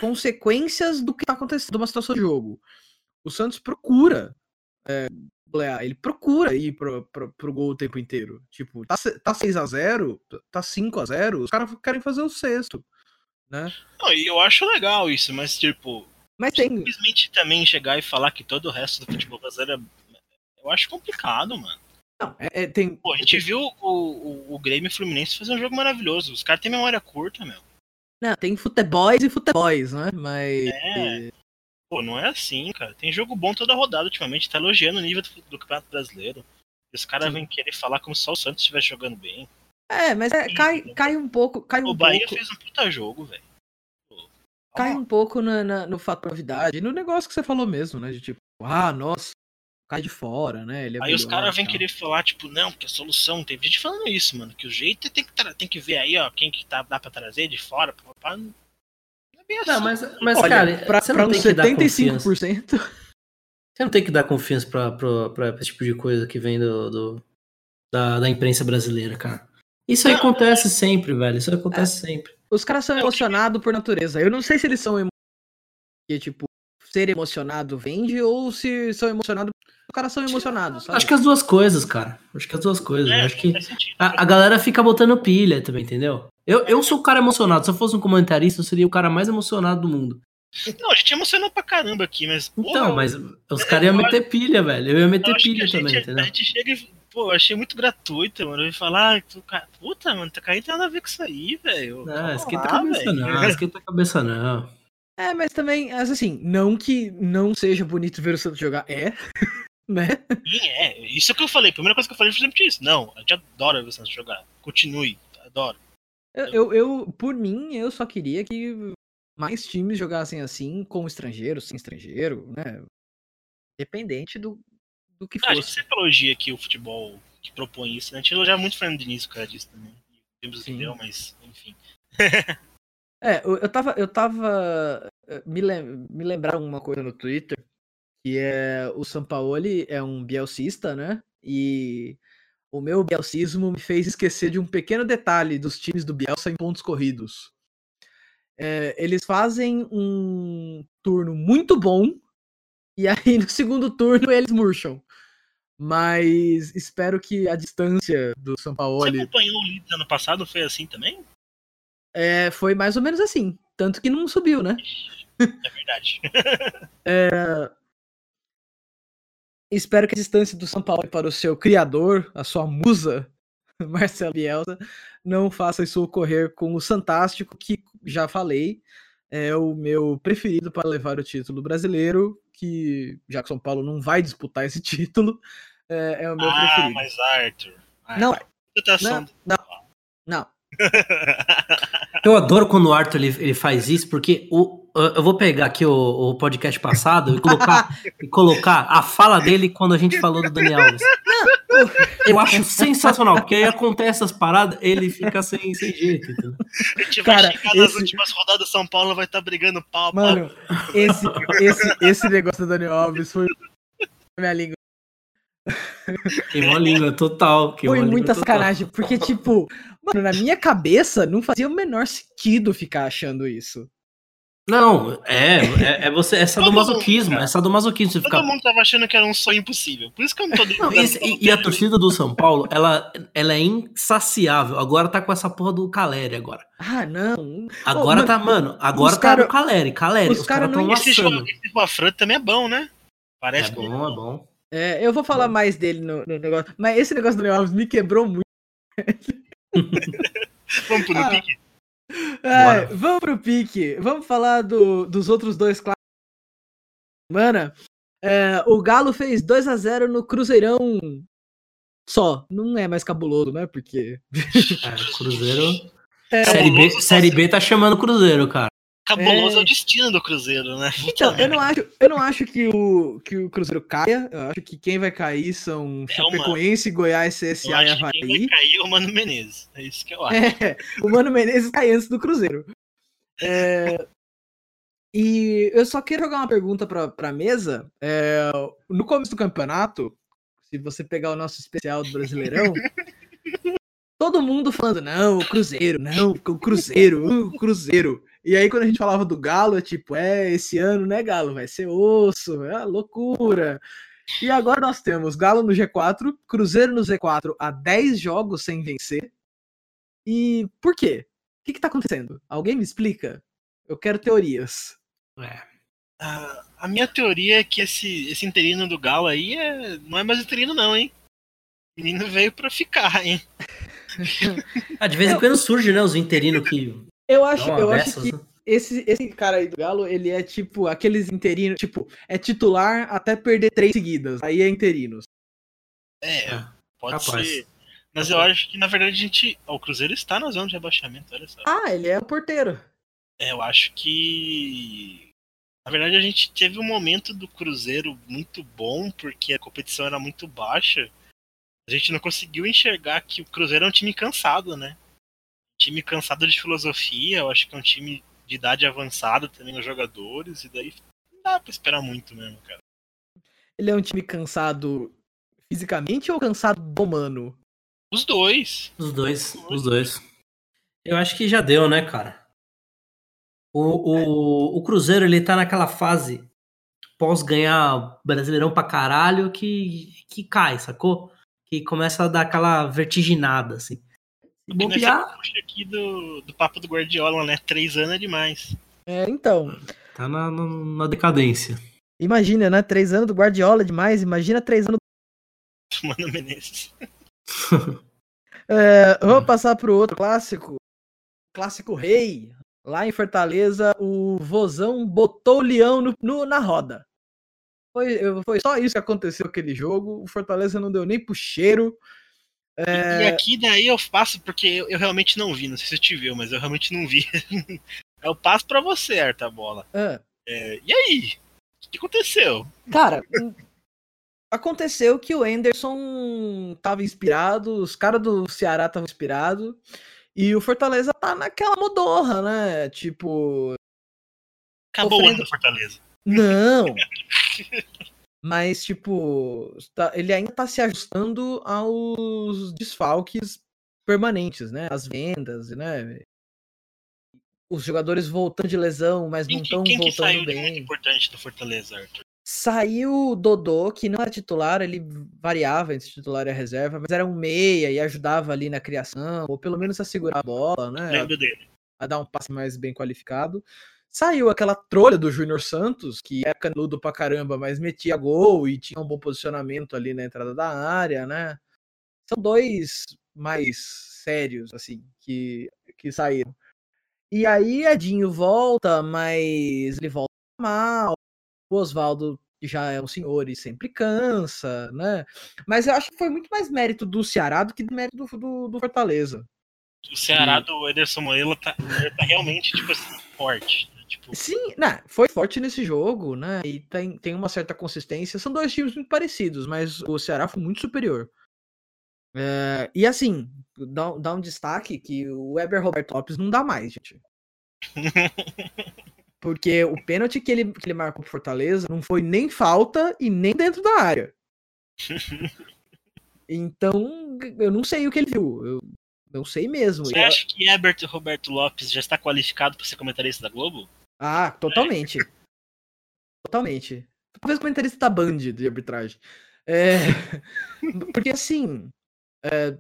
consequências do que tá acontecendo, de uma situação de jogo. O Santos procura é, golear, ele procura ir pro, pro, pro gol o tempo inteiro. Tipo, tá, tá 6x0, tá 5x0, os caras querem fazer o sexto, né? Não, e eu acho legal isso, mas, tipo, Mas tem, simplesmente também chegar e falar que todo o resto do futebol brasileiro é. Eu acho complicado, mano. não, é- é- tem, Pô, a gente viu o, o, o Grêmio e o Fluminense fazer um jogo maravilhoso. Os caras têm memória curta, meu. não, tem futeboys e futeboys, né? Mas É. Pô, não é assim, cara. Tem jogo bom toda rodada ultimamente. Tá elogiando o nível do, do Campeonato Brasileiro. E os caras vêm querer falar como se só o Santos estivesse jogando bem. é, mas é, cai, cai um pouco, cai um O Bahia pouco. fez um puta jogo, velho. Cai um pouco na, na- no fator novidade, no negócio que você falou mesmo, né? De tipo, ah, nossa, cai de fora, né? Ele é Aí os caras vêm querer falar, tipo, não, porque a solução. Teve gente falando isso, mano. Que o jeito é tem que, tem que ver aí, ó, quem que tá, dá pra trazer de fora. Não é bem assim. Não, mas, mas Olha, cara, pra, você pra não uns tem que dar confiança. 75%. Você não tem que dar confiança pra, pra, pra esse tipo de coisa que vem do, do- da, da imprensa brasileira, cara. Isso aí Não, acontece sempre, velho. Isso acontece sempre. Os caras são É, emocionados por natureza. Eu não sei se eles são que, tipo, ser emocionado vende ou se são emocionados. Os caras são emocionados, sabe? Acho que as duas coisas, cara. Acho que as duas coisas. É, Acho que a, a galera fica botando pilha também, entendeu? Eu, eu sou o cara emocionado. Se eu fosse um comentarista, eu seria o cara mais emocionado do mundo. Não, a gente emocionou pra caramba aqui, mas. Então, porra, mas os caras iam meter pilha, velho. Eu ia meter pilha também, gente, entendeu? a gente chega e. Pô, eu achei muito gratuito, mano. Eu ia falar, ah, tu, ca- puta, mano, tá caindo nada a ver com isso aí, velho. Não, Calma esquenta a cabeça não, esquenta a cabeça não. É, mas também, assim, não que não seja bonito ver o Santos jogar, é, né? Sim, é, isso que eu falei. A primeira coisa que eu falei foi sempre isso. Não, a gente adora ver o Santos jogar. Continue, adoro. Eu, eu, eu, por mim, eu só queria que mais times jogassem assim, com estrangeiro, sem estrangeiro, né? Dependente do, do que Ah, a gente fosse. sempre elogia aqui o futebol que propõe isso, né? A gente elogia muito o Fernando Diniz por causa disso também. Temos Sim. deu, mas, enfim. É, eu eu tava, eu tava eh, me, lem me lembraram uma coisa no Twitter, que é o Sampaoli é um bielcista, né? E o meu bielcismo me fez esquecer de um pequeno detalhe dos times do Bielsa em pontos corridos. É, eles fazem um turno muito bom e aí no segundo turno eles murcham. Mas espero que a distância do Você Sampaoli acompanhou o Leeds ano passado? Foi assim também? é, foi mais ou menos assim. Tanto que não subiu, né? É verdade. Espero que a distância do São Paulo para o seu criador, a sua musa, Marcelo Bielsa, não faça isso ocorrer com o Santástico, que já falei, é o meu preferido para levar o título brasileiro, que já que São Paulo não vai disputar esse título, é, é o meu ah, preferido. mas Arthur. Ah, Não, não, não, não. Eu adoro quando o Arthur ele, ele faz isso, porque o, eu vou pegar aqui o, o podcast passado e colocar, e colocar a fala dele quando a gente falou do Daniel Alves. Eu acho sensacional, porque aí acontece essas paradas, ele fica sem, sem jeito. entendeu? A gente vai Cara, chegar nas esse- últimas rodadas, São Paulo vai estar brigando pau. Mano, esse, esse, esse negócio do Daniel Alves foi minha língua. Queimou a língua total. queimou Foi muita total. sacanagem, porque, tipo, mano, na minha cabeça não fazia o menor sentido ficar achando isso. Não, é, é, é você, é sadomasoquismo, é sadomasoquismo. Você Todo ficar mundo tava achando que era um sonho impossível. Por isso que eu não tô Não, esse- e, e a torcida do São Paulo, ela, ela é insaciável. Agora tá com essa porra do Caleri agora. Ah, não. Agora tá, mano, agora tá cara- no Caleri. Caleri, os os, cara caras tão não- Esse jogo, esse Juafran também é bom, né? É Parece bom, é bom. É, eu vou falar Bom. mais dele no, no negócio, mas esse negócio do Daniel Alves me quebrou muito. Vamos pro Ah, pique. É, Bora. vamos pro pique. Vamos falar do- dos outros dois clássicos. Mano, é, o Galo fez 2 a 0 no Cruzeirão só. Não é mais cabuloso, né? Porque. É, Cruzeiro. É, Série B, série B tá chamando Cruzeiro, cara. Cabuloso é. é. o destino do Cruzeiro, né? Então, eu não acho, eu não acho que, o, que o Cruzeiro caia. Eu acho que quem vai cair são É uma- Chapecoense, Goiás, CSA e que quem vai Havaí. cair é o Mano Menezes. É isso que eu acho. É, o Mano Menezes cai antes do Cruzeiro. É, e eu só quero jogar uma pergunta pra, pra mesa. É, no começo do campeonato, se você pegar o nosso especial do Brasileirão, todo mundo falando, não, o Cruzeiro, não, o Cruzeiro, o Cruzeiro. E aí, quando a gente falava do Galo, é tipo, é, esse ano, né, Galo? Vai ser osso, é loucura. E agora nós temos Galo no G4, Cruzeiro no Z4 há 10 jogos sem vencer. E por quê? O que, que tá acontecendo? Alguém me explica? Eu quero teorias. É. Ah, a minha teoria é que esse, esse interino do Galo aí é, não é mais interino, não, hein? O menino veio pra ficar, hein? Ah, de vez em quando surge, né, os interinos que Eu acho, dão eu acho que né? esse, esse cara aí do Galo, ele é tipo aqueles interinos, tipo, é titular até perder três seguidas. Aí é interinos. É, pode capaz. ser. Mas eu acho que, na verdade, a gente. o Cruzeiro está na zona de rebaixamento, olha só. Ah, ele é o porteiro. É, eu acho que. Na verdade, a gente teve um momento do Cruzeiro muito bom, porque a competição era muito baixa. A gente não conseguiu enxergar que o Cruzeiro é um time cansado, né? Um time cansado de filosofia, eu acho que é um time de idade avançada também nos jogadores, e daí não dá pra esperar muito mesmo, cara. Ele é um time cansado fisicamente ou cansado do mano? Os dois. Os dois, os dois. Eu acho que já deu, né, cara? O, o, o Cruzeiro, ele tá naquela fase pós ganhar Brasileirão pra caralho que, que cai, sacou? Que começa a dar aquela vertiginada, assim. Bobear, Puxa aqui do, do papo do Guardiola, né? Três anos é demais. É, então, tá na, na, na decadência. imagina, né? Três anos do Guardiola é demais, imagina três anos. Mano Menezes. É, vamos passar pro outro clássico. Clássico rei. Lá em Fortaleza, o Vozão botou o leão no, no- na roda. Foi, foi só isso que aconteceu aquele jogo. O Fortaleza não deu nem pro cheiro. E aqui daí eu passo, porque eu, eu realmente não vi, não sei se você te viu, mas eu realmente não vi. eu passo pra você, Arta Bola. Ah, É, e aí? O que aconteceu? Cara, hum, aconteceu que o Anderson tava inspirado, os caras do Ceará estavam inspirados, e o Fortaleza tá naquela modorra, né? Tipo, Acabou o ano do Fortaleza. não. Mas, tipo, tá- ele ainda tá se ajustando aos desfalques permanentes, né? As vendas, né? Os jogadores voltando de lesão, mas Quem, não estão quem que voltando saiu bem. importante do Fortaleza, Arthur? Saiu o Dodô, que não era titular, ele variava entre titular e a reserva, mas era um meia e ajudava ali na criação, ou pelo menos a segurar a bola, né? Lembro dele. a dar um passe mais bem qualificado. Saiu aquela trolha do Júnior Santos, que é canudo pra caramba, mas metia gol e tinha um bom posicionamento ali na entrada da área, né? São dois mais sérios, assim, que, que saíram. E aí Edinho volta, mas ele volta mal. O Oswaldo já é um senhor e sempre cansa, né? Mas eu acho que foi muito mais mérito do Ceará do que do mérito do, do, do Fortaleza. O Ceará do Ederson Moreira tá, tá realmente, tipo assim, forte. Tipo, Sim, né, foi forte nesse jogo, né? E tem, tem uma certa consistência. São dois times muito parecidos, mas o Ceará foi muito superior. É, e assim, dá, dá um destaque que o Weber Roberto Lopes não dá mais, gente. Porque o pênalti que ele, que ele marcou pro Fortaleza não foi nem falta e nem dentro da área. Então, eu não sei o que ele viu. Eu não sei mesmo. você acha que Herbert Roberto Lopes já está qualificado para ser comentarista da Globo? Ah, totalmente. Totalmente. Talvez comentarista da Band de arbitragem. É, porque assim, é,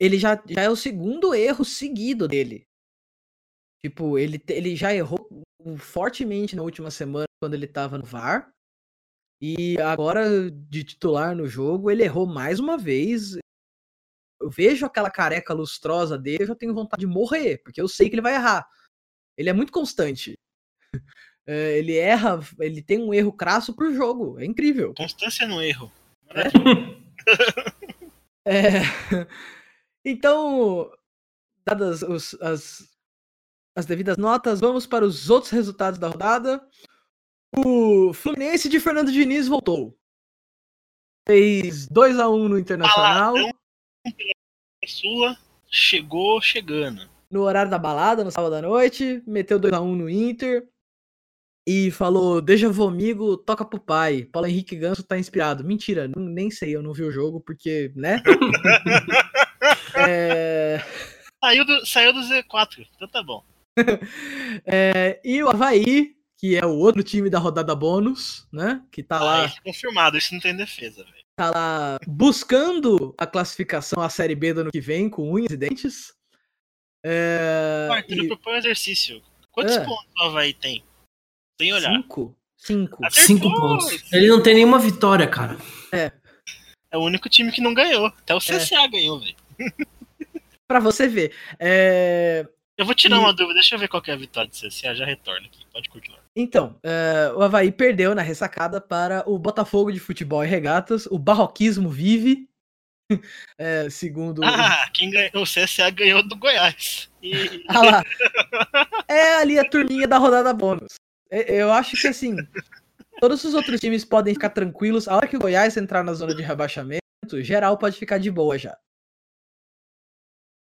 ele já, já é o segundo erro seguido dele. Tipo, ele, ele já errou fortemente na última semana quando ele tava no VAR. E agora, de titular no jogo, ele errou mais uma vez. Eu vejo aquela careca lustrosa dele, eu já tenho vontade de morrer, porque eu sei que ele vai errar. Ele é muito constante. É, ele erra, ele tem um erro crasso por jogo. É incrível. Constância no erro. É, Então, dadas os- as, as devidas notas, vamos para os outros resultados da rodada. O Fluminense de Fernando Diniz voltou. Fez 2x1 no Internacional, Baladão Sula chegou chegando. No horário da balada, no sábado à noite. Meteu 2x1 no Inter. E falou: Deixa vomigo, toca pro pai. Paulo Henrique Ganso tá inspirado. Mentira, nem sei, eu não vi o jogo, porque, né? É, Saiu do, saiu do Z4, então tá bom. é, e o Havaí, que é o outro time da rodada bônus, né? Que tá Ah, lá, isso é confirmado, isso não tem defesa, velho. tá lá buscando a classificação à Série B do ano que vem, com unhas e dentes. É, Arthur, eu e- proponho um exercício. Quantos É. pontos o Havaí tem? Sem olhar. cinco? Cinco. Acertou! Cinco pontos. Ele não tem nenhuma vitória, cara. É o único time que não ganhou. Até o CSA ganhou, velho. Pra você ver. É, Eu vou tirar E- uma dúvida, deixa eu ver qual que é a vitória do CSA, já retorno aqui. Pode continuar. Então, é, o Havaí perdeu na ressacada para o Botafogo de Futebol e Regatas. O barroquismo vive. É, segundo. Ah, quem ganhou? O CSA ganhou do Goiás. E Ah lá. É ali a turminha da rodada bônus. É, Eu acho que assim, todos os outros times podem ficar tranquilos. A hora que o Goiás entrar na zona de rebaixamento, geral pode ficar de boa já.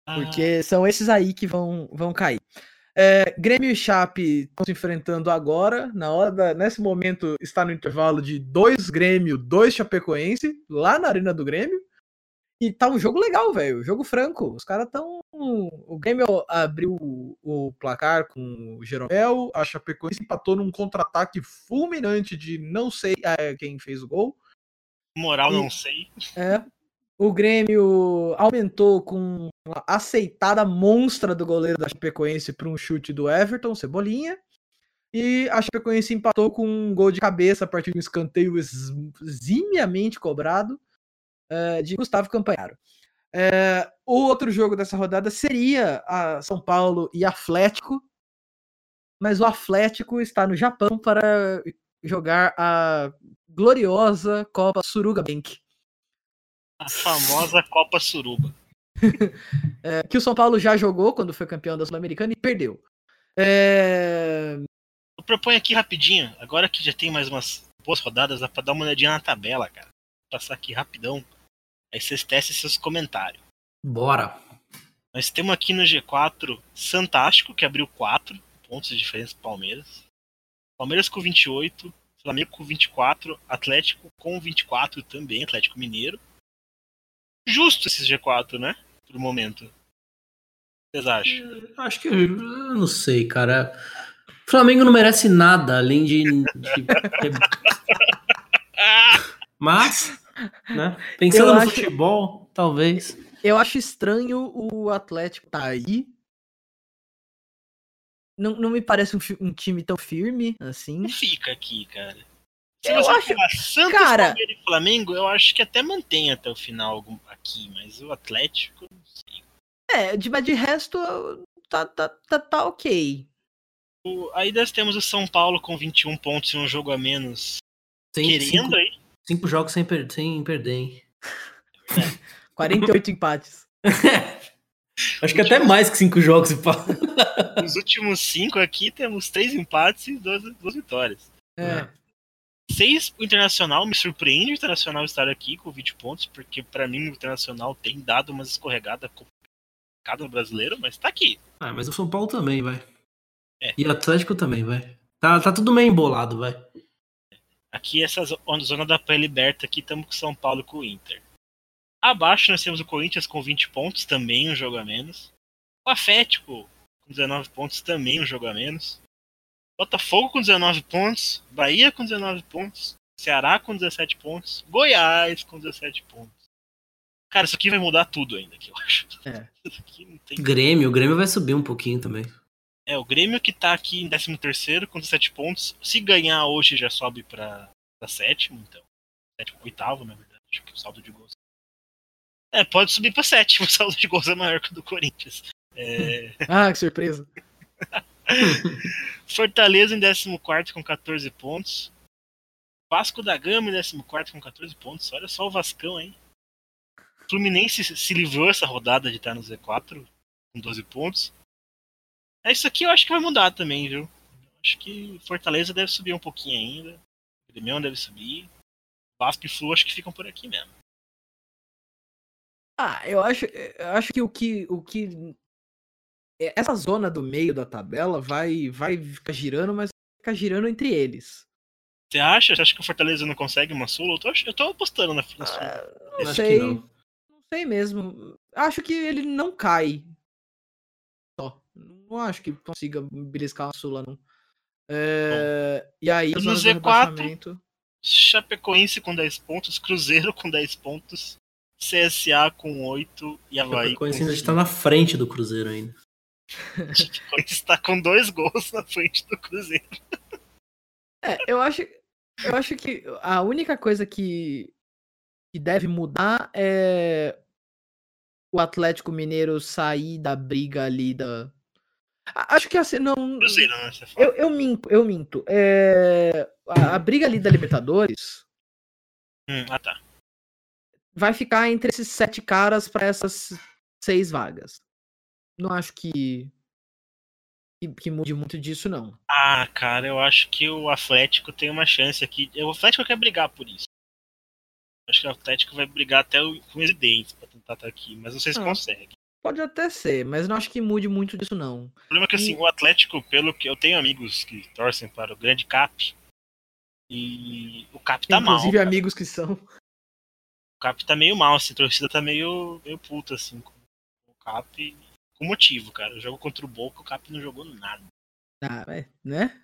Ah, Porque são esses aí que vão, vão cair. É, Grêmio e Chape estão se enfrentando agora. Na hora da- nesse momento está no intervalo de dois Grêmio, dois Chapecoense, lá na Arena do Grêmio. E tá um jogo legal, velho. Jogo franco. Os caras estão. O Grêmio abriu o, o placar com o Jeromel. A Chapecoense empatou num contra-ataque fulminante de não sei é, quem fez o gol. moral e- não sei. É. O Grêmio aumentou com uma aceitada monstra do goleiro da Chapecoense para um chute do Everton, Cebolinha. E a Chapecoense empatou com um gol de cabeça a partir de um escanteio eximiamente cobrado uh, de Gustavo Campanharo. Uh, o outro jogo dessa rodada seria a São Paulo e Atlético, mas o Atlético está no Japão para jogar a gloriosa Copa Suruga Bank. A famosa Copa Suruba. é, que o São Paulo já jogou quando foi campeão da Sul-Americana e perdeu. É... Eu proponho aqui rapidinho, agora que já tem mais umas boas rodadas, dá pra dar uma olhadinha na tabela, cara. Vou passar aqui rapidão. Aí vocês testem seus comentários. Bora. Nós temos aqui no G4 Santástico, que abriu 4 pontos de diferença Palmeiras. Palmeiras com 28, Flamengo com 24, Atlético com 24 também, Atlético Mineiro. Justo esse G4, né? Por momento. Vocês acham? Acho que eu não sei, cara. O Flamengo não merece nada além de. de... Mas, né? Pensando eu no acho... futebol, talvez. Eu acho estranho o Atlético tá aí. Não, não me parece um, um time tão firme assim. Fica aqui, cara. Se eu você acho, falar Santos, cara, Palmeiras e Flamengo, eu acho que até mantém até o final aqui, mas o Atlético, não sei. É, de, mas de resto, tá, tá, tá, tá ok. O, aí nós temos o São Paulo com 21 pontos e um jogo a menos. Tem querendo cinco, aí. Cinco jogos sem, per sem perder, hein? É. 48 empates. Acho que até mais que cinco jogos e Nos últimos cinco aqui temos três empates e duas, duas vitórias. É. Seis, o Internacional me surpreende o Internacional estar aqui com 20 pontos, porque para mim o Internacional tem dado umas escorregadas cada brasileiro, mas tá aqui. Ah, mas o São Paulo também, vai. É. E o Atlético também, vai. Tá, tá tudo meio embolado, vai. Aqui, essa zona da pele liberta aqui, estamos com São Paulo e com o Inter. Abaixo nós temos o Corinthians com 20 pontos, também um jogo a menos. O Atlético com 19 pontos, também um jogo a menos. Botafogo com 19 pontos, Bahia com 19 pontos, Ceará com 17 pontos, Goiás com 17 pontos. Cara, isso aqui vai mudar tudo ainda, que eu acho. É. Tem... Grêmio, o Grêmio vai subir um pouquinho também. É, o Grêmio que tá aqui em 13 terceiro com 17 pontos. Se ganhar hoje já sobe pra, pra sétimo, então. Sétimo, oitavo, na verdade. Acho que o saldo de gols. É, pode subir pra sétimo, o saldo de gols é maior que o do Corinthians. É... ah, que surpresa. Fortaleza em 14 com 14 pontos. Vasco da Gama em 14 com 14 pontos. Olha só o Vascão, hein? Fluminense se livrou essa rodada de estar no Z4 com 12 pontos. É isso aqui eu acho que vai mudar também, viu? Acho que Fortaleza deve subir um pouquinho ainda. O Grêmio deve subir. Vasco e Flu acho que ficam por aqui mesmo. Ah, eu acho, eu acho que o que o que essa zona do meio da tabela vai vai ficar girando, mas vai ficar girando entre eles. Você acha? Você acha que o Fortaleza não consegue uma Sula? Eu tô, eu tô apostando na, na Sula. Ah, não sei. Não. não. sei mesmo. Acho que ele não cai. Não acho que consiga beliscar uma Sula, não. É... e aí, no Z4, Chapecoense com 10 pontos, Cruzeiro com 10 pontos, CSA com 8 e Havaí Chapecoense com ainda está na frente do Cruzeiro ainda. Chapecoense está com dois gols na frente do Cruzeiro. É, eu acho, eu acho que a única coisa que, que deve mudar é o Atlético Mineiro sair da briga ali da. Acho que assim, não. Cruzeiro, né? Eu, eu minto, eu minto. É... A, a briga ali da Libertadores. Hum, ah, tá vai ficar entre esses sete caras para essas seis vagas. Não acho que, que, que mude muito disso, não. Ah, cara, eu acho que o Atlético tem uma chance aqui. O Atlético quer brigar por isso. Acho que o Atlético vai brigar até com os residentes pra tentar estar aqui, mas não sei se ah, consegue. Pode até ser, mas não acho que mude muito disso, não. O problema é que assim, o Atlético, pelo que eu tenho amigos que torcem para o grande Cap, e o Cap tá Inclusive, mal. Inclusive amigos que são. Cap tá meio mal, assim, a torcida tá meio, meio puta, assim, com o Cap. Com motivo, cara. O jogo contra o Boca, o Cap não jogou nada. Ah, é, né?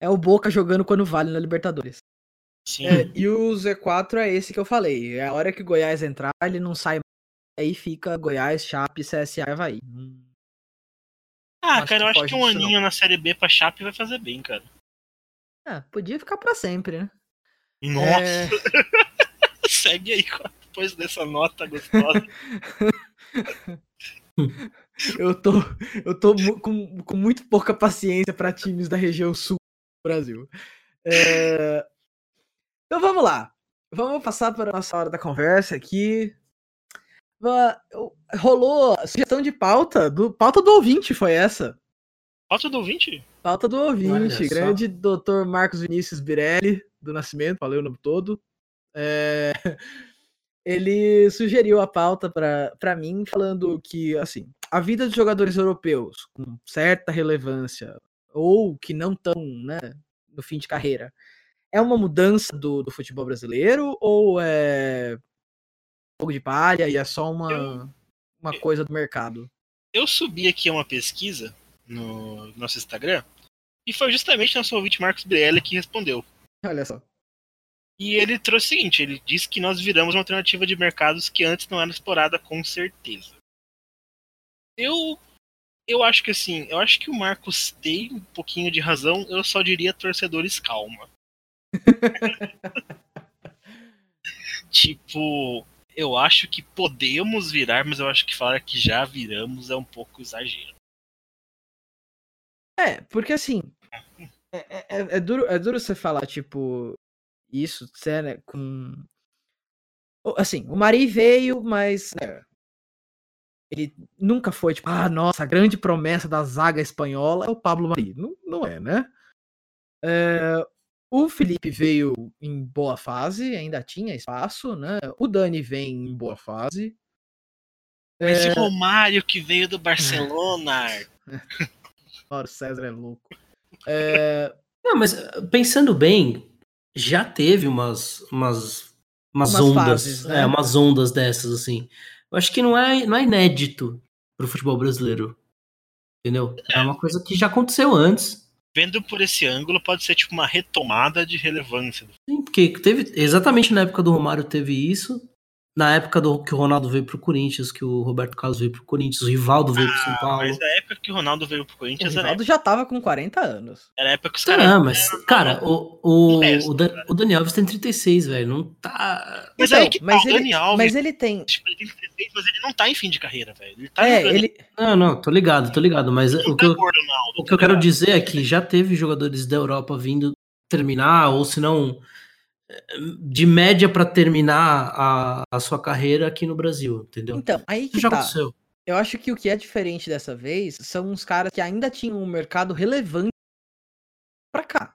É o Boca jogando quando vale na Libertadores. Sim. É, e o Z4 é esse que eu falei. É a hora que o Goiás entrar, ele não sai aí fica Goiás, Chape, CSA e Havaí. Ah, Acho cara, eu acho que um disso, não. aninho na Série B pra Chape vai fazer bem, cara. É, podia ficar pra sempre, né? Nossa, É, segue aí depois dessa nota gostosa. eu tô, eu tô com, com muito pouca paciência pra times da região sul do Brasil. É, Então vamos lá. Vamos passar para a nossa hora da conversa aqui. Rolou a sugestão de pauta. Do, pauta do ouvinte foi essa. Falta do ouvinte? Pauta do ouvinte. Olha só. Grande doutor Marcos Vinícius Birelli, do Nascimento, falei o nome todo. É, Ele sugeriu a pauta para mim, falando que, assim, a vida dos jogadores europeus com certa relevância, ou que não estão né, no fim de carreira, é uma mudança do, do futebol brasileiro ou é fogo de palha e é só uma, uma coisa do mercado? Eu subi aqui uma pesquisa no nosso Instagram e foi justamente nosso ouvinte Marcos Birelli que respondeu. Olha só. E ele trouxe o seguinte: ele disse que nós viramos uma alternativa de mercados que antes não era explorada com certeza. Eu eu acho que assim, eu acho que o Marcos tem um pouquinho de razão, eu só diria torcedores calma. tipo, eu acho que podemos virar, mas eu acho que falar que já viramos é um pouco exagero. É, porque assim. É, é- é- é duro, é duro você falar, tipo, isso, sé, né, com. Assim, o Mari veio, mas. né, ele nunca foi, tipo, ah, nossa, a grande promessa da zaga espanhola é o Pablo Mari. Não, não é, né? É, o Felipe veio em boa fase, ainda tinha espaço, né? O Dani vem em boa fase. Mas É, e o Romário que veio do Barcelona? Mauro César é louco. É, Não, mas eh, pensando bem, já teve umas, umas, umas, Umas ondas, fases, né? é, umas ondas dessas, assim. Eu acho que não é, não é inédito pro futebol brasileiro. Entendeu? É uma coisa que já aconteceu antes. Vendo por esse ângulo, pode ser tipo uma retomada de relevância. Sim, porque teve, exatamente na época do Romário teve isso. Na época do que o Ronaldo veio pro Corinthians, que o Roberto Carlos veio pro Corinthians, o Rivaldo veio pro São Paulo. Mas na época que o Ronaldo veio pro o Corinthians, era, Rivaldo já tava com 40 anos. era a época que os caras. Ah, mas, cara, o, o, o, Dan- o Daniel Alves tem 36, velho. Não tá. Mas Então, aí que tá, mas o ele- Dani Alves, Mas ele tem. tipo, ele tem 36, mas ele não tá em fim de carreira, velho. Ele tá É, ele. Não, não, tô ligado, tô ligado. Mas não o que, tá eu, gordo, Ronaldo, o que eu quero tá dizer é que já teve jogadores da Europa vindo terminar, ou se não, de média pra terminar a, a sua carreira aqui no Brasil, entendeu? Então, aí que já tá. aconteceu. Eu acho que o que é diferente dessa vez são uns caras que ainda tinham um mercado relevante pra cá.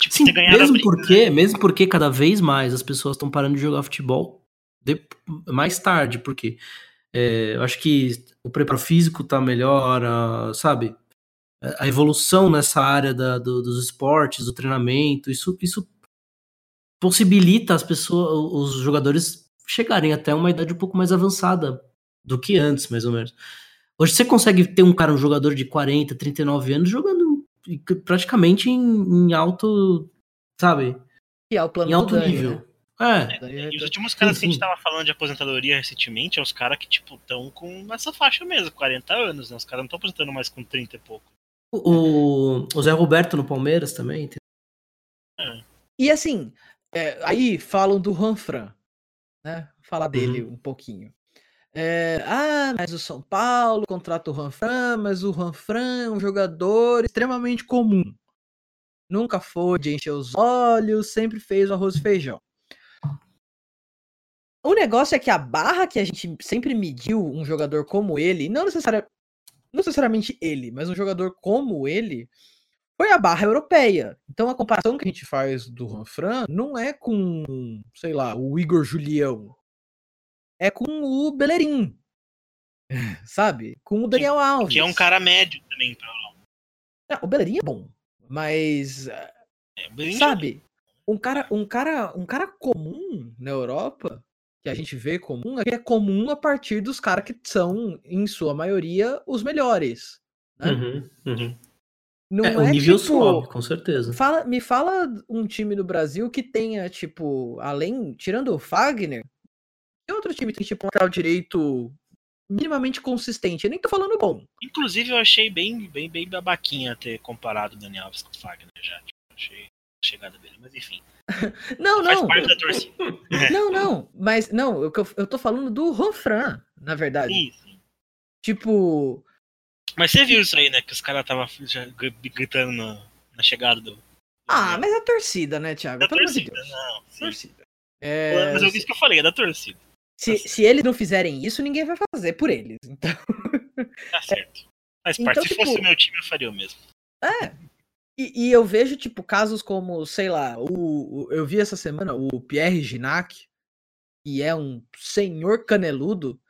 Tipo, Sim, mesmo briga, porque, mesmo porque cada vez mais as pessoas estão parando de jogar futebol de- mais tarde, porque é, eu acho que o preparo físico tá melhor, a- sabe? A evolução nessa área da- do- dos esportes, do treinamento, isso, isso possibilita as pessoas, os jogadores chegarem até uma idade um pouco mais avançada do que antes, mais ou menos. Hoje você consegue ter um cara, um jogador de 40, 39 anos jogando praticamente em, em alto, sabe? Que é o plano Em alto Dani, nível. né? É, Dani E já os últimos caras Sim, que a gente sim. tava falando de aposentadoria recentemente, é os caras que, tipo, estão com essa faixa mesmo, 40 anos, né? Os caras não estão aposentando mais com 30 e pouco. o, o Zé Roberto no Palmeiras também. tem- E assim, é, aí falam do Ranfran, né? Falar dele Uhum. um pouquinho. É, ah, mas o São Paulo contrata o Ranfran, mas o Ranfran é um jogador extremamente comum. Nunca foi de encher os olhos, sempre fez o arroz e feijão. O negócio é que a barra que a gente sempre mediu um jogador como ele, não, necessaria, não necessariamente ele, mas um jogador como ele, foi a barra europeia. Então a comparação que a gente faz do Ranfran não é com, sei lá, o Igor Julião. É com o Bellerin. Sabe? Com o Daniel Alves. Que é um cara médio também. Pra... Ah, o Bellerin é bom, mas É, bem sabe? Um cara, um cara, um cara comum na Europa, que a gente vê comum, é que é comum a partir dos caras que são, em sua maioria, os melhores. Né? Uhum, uhum. Não É, é, o nível tipo, sobe, com certeza. Fala, me fala um time do Brasil que tenha, tipo, além, tirando o Fagner, Tem outro time que tem tipo um lateral direito minimamente consistente. Eu nem tô falando bom. Inclusive, eu achei bem, bem, bem babaquinha ter comparado o Daniel Alves com o Fagner já. Tipo, achei a chegada dele, mas enfim. Não, Faz não. parte da torcida. Não, não. Mas não, eu, eu tô falando do Ronfran, na verdade. Sim, sim. Tipo, Mas você viu isso aí, né? Que os caras estavam gritando na, na chegada do. ah, mas é a torcida, né, Thiago? da Pelo amor de torcida, Deus. não. sim. Torcida. É, Mas eu disse que eu falei, é da torcida. se, se eles não fizerem isso, ninguém vai fazer por eles. Então, Tá certo. Faz Então, parte. Se fosse tipo- o meu time, eu faria o mesmo. é. E, e eu vejo, tipo, casos como, sei lá, o, o- eu vi essa semana o Pierre Ginac, que é um senhor caneludo,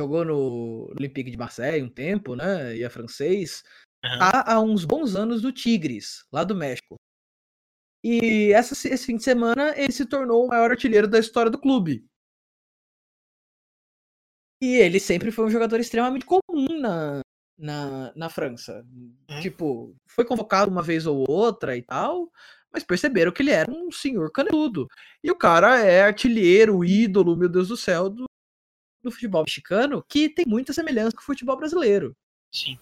jogou no Olympique de Marseille um tempo, né? E é francês. Aham. Tá há uns bons anos do Tigres, lá do México. E essa, esse fim de semana ele se tornou o maior artilheiro da história do clube. E ele sempre foi um jogador extremamente comum na, na, na França. Uhum. Tipo, foi convocado uma vez ou outra e tal, mas perceberam que ele era um senhor caneludo. E o cara é artilheiro, ídolo, meu Deus do céu, do, do futebol mexicano, que tem muita semelhança com o futebol brasileiro. Sim.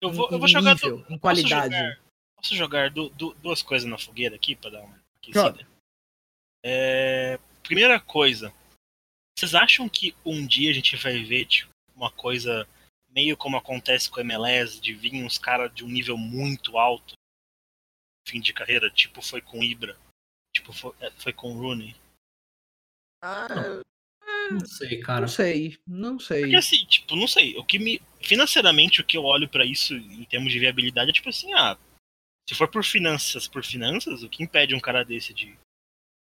Eu em- vou, eu em vou jogar. nível, du- em posso qualidade. jogar- Posso jogar du- du- duas coisas na fogueira aqui pra dar uma aquecida? É, primeira coisa. Vocês acham que um dia a gente vai ver tipo, uma coisa meio como acontece com o MLS, de vir uns caras de um nível muito alto no fim de carreira, tipo foi com o Ibra, tipo foi, é, foi com o Rooney? Ah, Não sei, cara. não sei, não sei. Porque assim, tipo, não sei, o que me financeiramente o que eu olho pra isso em termos de viabilidade é tipo assim, ah, se for por finanças, por finanças, o que impede um cara desse de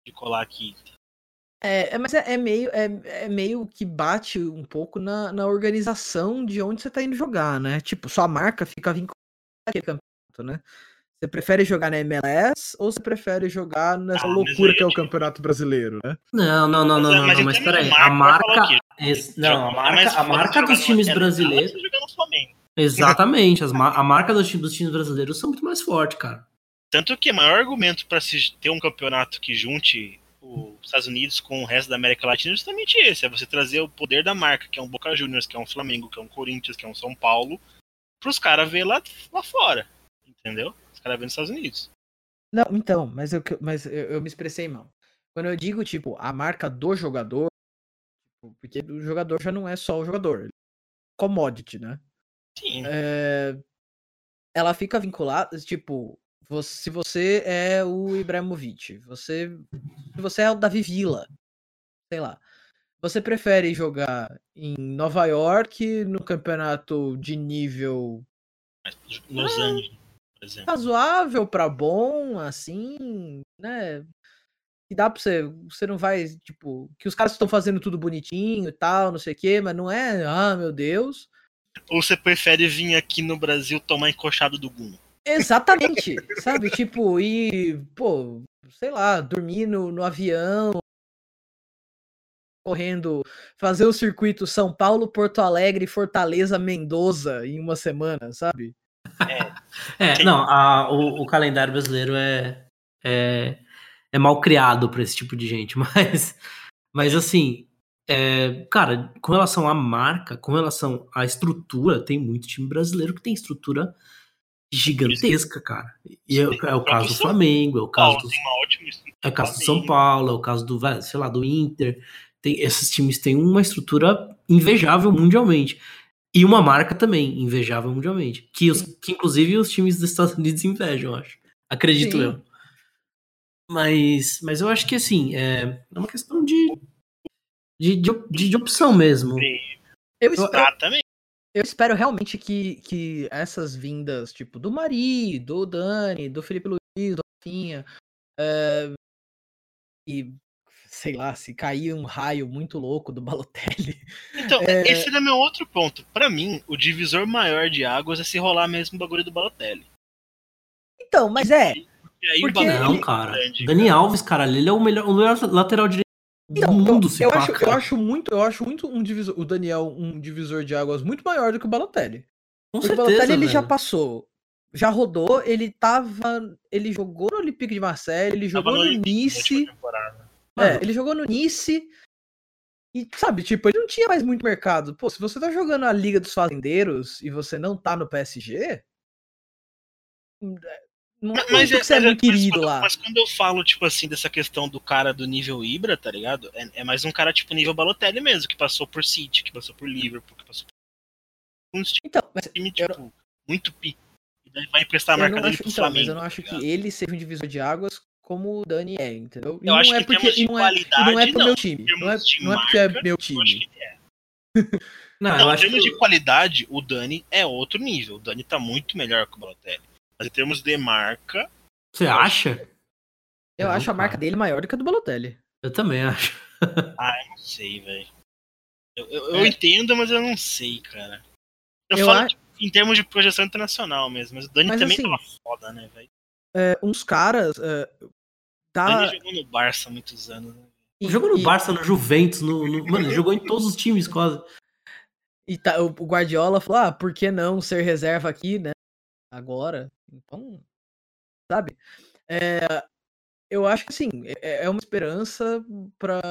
de colar aqui? É, é, mas é, é meio, é, é meio que bate um pouco na, na organização de onde você tá indo jogar, né? Tipo, sua marca fica vinculada àquele campeonato, né? Você prefere jogar na MLS ou você prefere jogar nessa Ah, loucura que é é o tipo- Campeonato Brasileiro, né? Não, não, não, não, Mas, não, mas não, mas peraí. A marca. esse- não, a marca, mas a marca dos times brasileiros. Exatamente, as a marca dos, dos times brasileiros são muito mais forte, cara. Tanto que o maior argumento pra se ter um campeonato que junte os Estados Unidos com o resto da América Latina é justamente esse: é você trazer o poder da marca, que é um Boca Juniors, que é um Flamengo, que é um Corinthians, que é um São Paulo, pros caras ver lá, lá fora. Entendeu? Caras verem nos Estados Unidos. Não, então, mas, eu, mas eu, eu me expressei mal. Quando eu digo, tipo, a marca do jogador, tipo, porque o jogador já não é só o jogador, é commodity, né? Sim. É, ela fica vinculada, tipo, você- se você é o Ibrahimovic, você, se você é o Davi Villa, sei lá, você prefere jogar em Nova York no campeonato de nível Los Angeles, por exemplo. razoável pra bom, assim, né? Que dá pra você, você não vai, tipo, que os caras estão fazendo tudo bonitinho e tal, não sei o quê, mas não é, ah, meu Deus. Ou você prefere vir aqui no Brasil tomar encoxado do Gum? Exatamente, sabe? Tipo, e, pô, sei lá, dormir no, no avião, correndo, fazer o circuito São Paulo, Porto Alegre, Fortaleza, Mendoza em uma semana, sabe? É, Sim. não, a- o, o calendário brasileiro é, é, é mal criado pra esse tipo de gente, mas, mas assim, é, cara, com relação à marca, com relação à estrutura, tem muito time brasileiro que tem estrutura gigantesca, cara. E é, é o caso do Flamengo, é o caso do, é o caso do São. Paulo, é o caso do, sei lá, do Inter. Tem, esses times têm uma estrutura invejável mundialmente. E uma marca também invejável mundialmente. Que, os, que inclusive os times dos Estados Unidos invejam, eu acho. Acredito Sim. eu. Mas, mas eu acho que assim, é, é uma questão de, de, de, de- opção mesmo. Eu espero, Exatamente. eu espero realmente que, que essas vindas, tipo, do Mari, do Dani, do Felipe Luiz, do Rafinha, eh, e sei lá, se cair um raio muito louco do Balotelli. Então, É. esse era meu outro ponto. Pra mim, o divisor maior de águas é se rolar mesmo o bagulho do Balotelli. Então, mas é. Aí Porque o bagulho Não, é cara. grande, Dani Alves, cara, ele é o melhor, o melhor lateral direito Então, do mundo, eu, acho, eu acho muito, eu acho muito um divisor, o Daniel um divisor de águas muito maior do que o Balotelli. Com Porque o certeza, Balotelli ele já velho. passou, já rodou, ele tava, ele jogou no Olympique de Marseille, ele Tava jogou no Olympique na Nice. É, ele jogou no Nice E, sabe, tipo, ele não tinha mais muito mercado. Pô, se você tá jogando a Liga dos Fazendeiros e você não tá no PSG. Hum, é, não é mas, que você é, é muito querido quando, lá. Mas quando eu falo, tipo assim, dessa questão do cara do nível Ibra, tá ligado? É, é mais um cara, tipo, nível Balotelli mesmo, que passou por City, que passou por Liverpool, que passou por. Então, mas time, tipo, eu... muito pico. E daí vai emprestar a marca dele acho, pro então, Flamengo. Mas eu não acho tá que ele seja um divisor de águas como o Dani é, entendeu? E eu acho é que porque de não, é, não é pro não. meu time. Não é, não é porque é meu time. É. não, não, em termos que... de qualidade, o Dani é outro nível. O Dani tá muito melhor que o Balotelli. Mas em termos de marca. Você acha? Eu, acho a marca dele maior do que a do Balotelli. Eu também acho. ah, eu não sei, velho. Eu, eu, eu é. entendo, mas eu não sei, cara. Eu, eu falo acho... em termos de projeção internacional mesmo, mas o Dani mas, também assim, tava foda, né, velho? É, uns caras. É, tá... Ele jogou no Barça há muitos anos. Né? E, jogou no e... Barça, no Juventus, no, no... Mano, ele jogou em todos os times quase. E tá, o Guardiola falou: ah, por que não ser reserva aqui, né? Agora. Então, sabe? É, eu acho que assim, é, é uma esperança pra.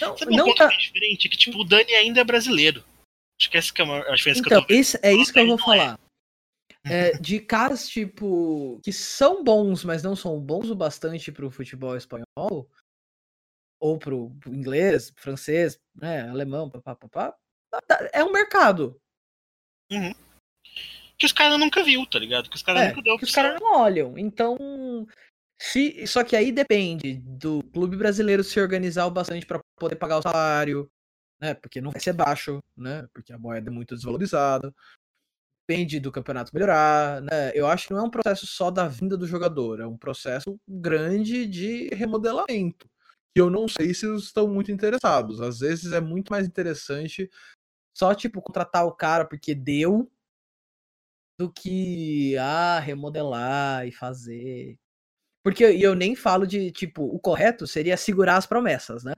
Não, Sabe não um tá... diferente? Que tipo, o Dani ainda é brasileiro. Acho que essa que é a diferença então, que eu tô vendo. Esse, é isso que eu vou falar. É, de caras, tipo, que são bons, mas não são bons o bastante pro futebol espanhol, ou pro, inglês, francês, né, alemão, papapá, é um mercado. Uhum. Que os caras nunca viu, tá ligado? Que os caras é, nunca deu Que os caras não olham. Então, se, só que aí depende do clube brasileiro se organizar o bastante para poder pagar o salário, né? Porque não vai ser baixo, né? Porque a moeda é muito desvalorizada depende do campeonato melhorar, né? Eu acho que não é um processo só da vinda do jogador, é um processo grande de remodelamento. Que eu não sei se estão muito interessados. Às vezes é muito mais interessante só, tipo, contratar o cara porque deu do que ah, remodelar e fazer. Porque eu nem falo de, tipo, o correto seria segurar as promessas, né?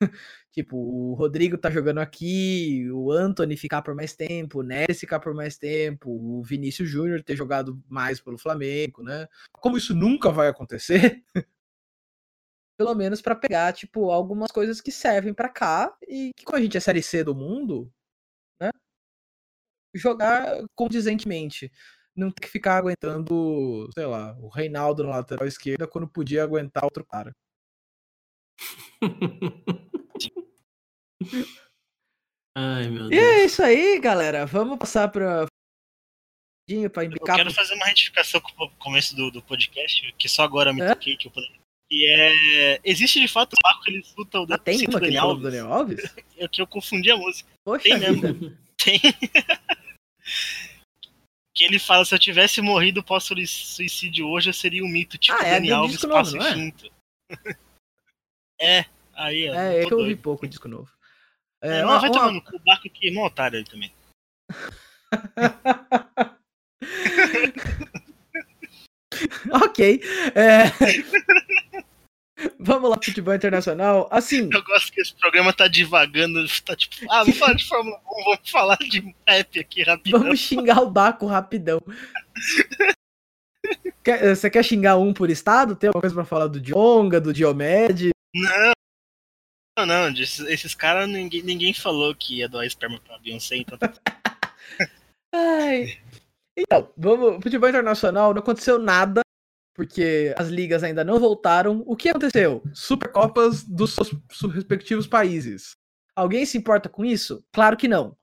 tipo, o Rodrigo tá jogando aqui, o Anthony ficar por mais tempo, o Neres ficar por mais tempo, o Vinícius Júnior ter jogado mais pelo Flamengo, né? Como isso nunca vai acontecer, pelo menos para pegar, tipo, algumas coisas que servem para cá e que, como a gente é Série C do mundo, né? Jogar condizentemente. Não ter que ficar aguentando, sei lá, o Reinaldo na lateral esquerda quando podia aguentar outro cara. Ai, meu Deus. E é isso aí, galera. Vamos passar para para Eu quero fazer uma retificação com o começo do, do podcast, que só agora me é? toquei que eu que é. Existe de fato o barco que ele escuta o ah, tem uma Daniel Alves. Do Daniel Alves? É que eu confundi a música. Poxa tem mesmo. Tem. que ele fala: se eu tivesse morrido pós suicídio hoje, eu seria um mito, tipo ah, é Daniel Alves, passo novo, É? é, aí é. É, é que eu ouvi pouco o disco novo. É, é mas vai tomar no cu, o Baco aqui é otário ele também. ok. É... Vamos lá, futebol internacional. Assim. Eu gosto que esse programa tá divagando. Tá tipo, ah, vamos falar de Fórmula 1, vamos falar de rap aqui rapidão. Vamos xingar o Baco rapidão. quer, você quer xingar um por estado? Tem alguma coisa pra falar do Dionga, do Diomed? Não, não, não, esses, esses caras ninguém, ninguém falou que ia doar esperma pra Beyoncé, então. Tá Ai. Então, vamos. Futebol internacional não aconteceu nada, porque as ligas ainda não voltaram. O que aconteceu? Supercopas dos seus respectivos países. Alguém se importa com isso? Claro que não.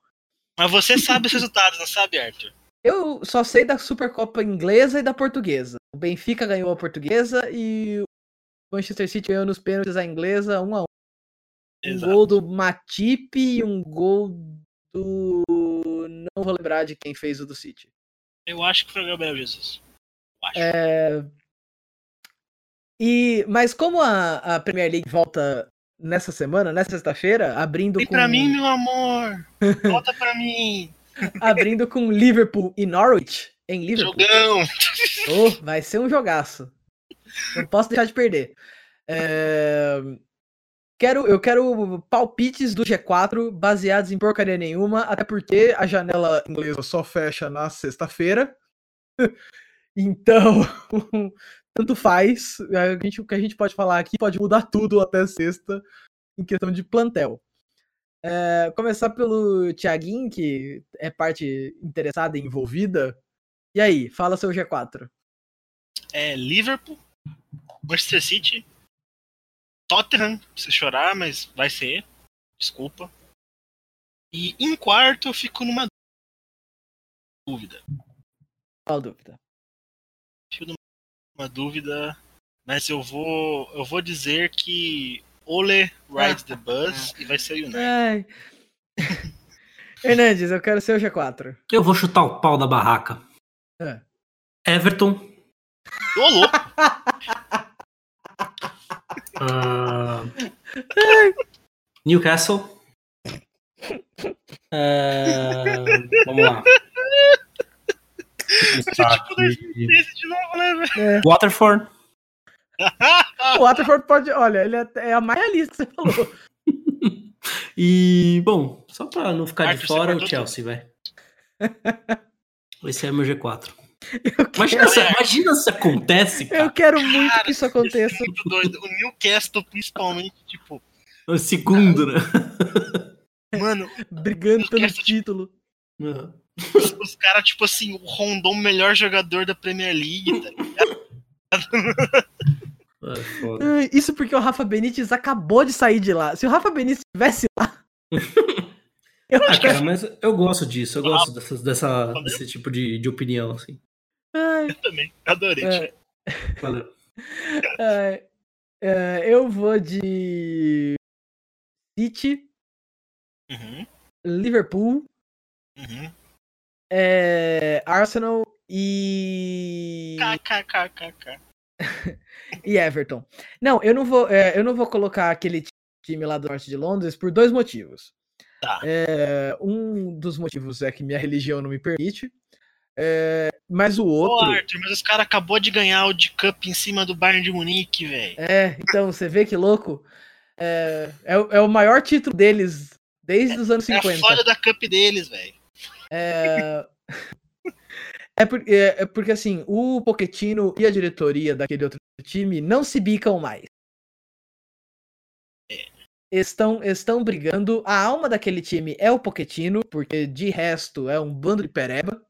Mas você sabe os resultados, não sabe, Arthur? Eu só sei da Supercopa inglesa e da portuguesa. O Benfica ganhou a portuguesa e o Manchester City ganhou nos pênaltis a inglesa 1 a 1 um gol do Matip e um gol do. Não vou lembrar de quem fez o do City. Eu acho que foi o Gabriel Jesus. É... E, mas como a, a Premier League volta nessa semana, nessa sexta-feira, abrindo Vem com. pra mim, meu amor! Volta pra mim! abrindo com Liverpool e Norwich em Liverpool. Jogão! Oh, vai ser um jogaço. Não posso deixar de perder. É... Quero, eu quero palpites do G4 baseados em porcaria nenhuma, até porque a janela inglesa só fecha na sexta-feira. então, tanto faz. A gente, o que a gente pode falar aqui pode mudar tudo até sexta em questão de plantel. É, começar pelo Thiaguinho, que é parte interessada e envolvida. E aí, fala seu G4. É Liverpool, Manchester City, Tottenham, se chorar, mas vai ser. Desculpa. E em quarto eu fico numa dúvida. Qual dúvida? Fico numa dúvida, mas eu vou eu vou dizer que Ole rides the bus e vai ser o United. Ai. Hernandes, eu quero ser o G4. Eu vou chutar o pau da barraca. É. Everton. Ô, louco! ah, Newcastle. Ah, vamos lá. Tipo de né, velho? É. Waterford. O Waterford pode. Olha, ele é, é a mais lista que você falou. E, bom, só pra não ficar de Arthur, você fora, o Chelsea, vai. Esse é meu G4. Eu Imagina, quero, se, imagina se acontece, eu cara. quero muito Cara, que isso aconteça. Isso é doido. O Newcastle, principalmente, tipo, O segundo, né? mano, Brigando pelo Newcastle, título. Uhum. os, os caras, tipo assim, o Rondon, o melhor jogador da Premier League, tá ligado? É. Ai, Isso porque o Rafa Benítez acabou de sair de lá. Se o Rafa Benítez estivesse lá. eu Ah, acho que. cara, mas eu gosto disso, eu gosto dessas, dessa, desse tipo de, de opinião, assim. Ai, Eu também, adorei. É. Valeu. ai, é, eu vou de. City, Uhum, Liverpool, uhum. é, Arsenal e. KKKKK. e Everton. Não, eu não vou, é, eu não vou colocar aquele time lá do norte de Londres por dois motivos. Tá. É, um dos motivos é que minha religião não me permite. É, mas o outro. Arthur, mas os caras acabou de ganhar o de Cup em cima do Bayern de Munique, velho. É, então, você vê que louco. É, é, o- é o maior título deles desde os anos É a 50. foda da Cup deles, velho. É, é, por- é- é porque assim, o Pochettino e a diretoria daquele outro time não se bicam mais. Estão, estão brigando. A alma daquele time é o Pochettino, porque de resto é um bando de pereba.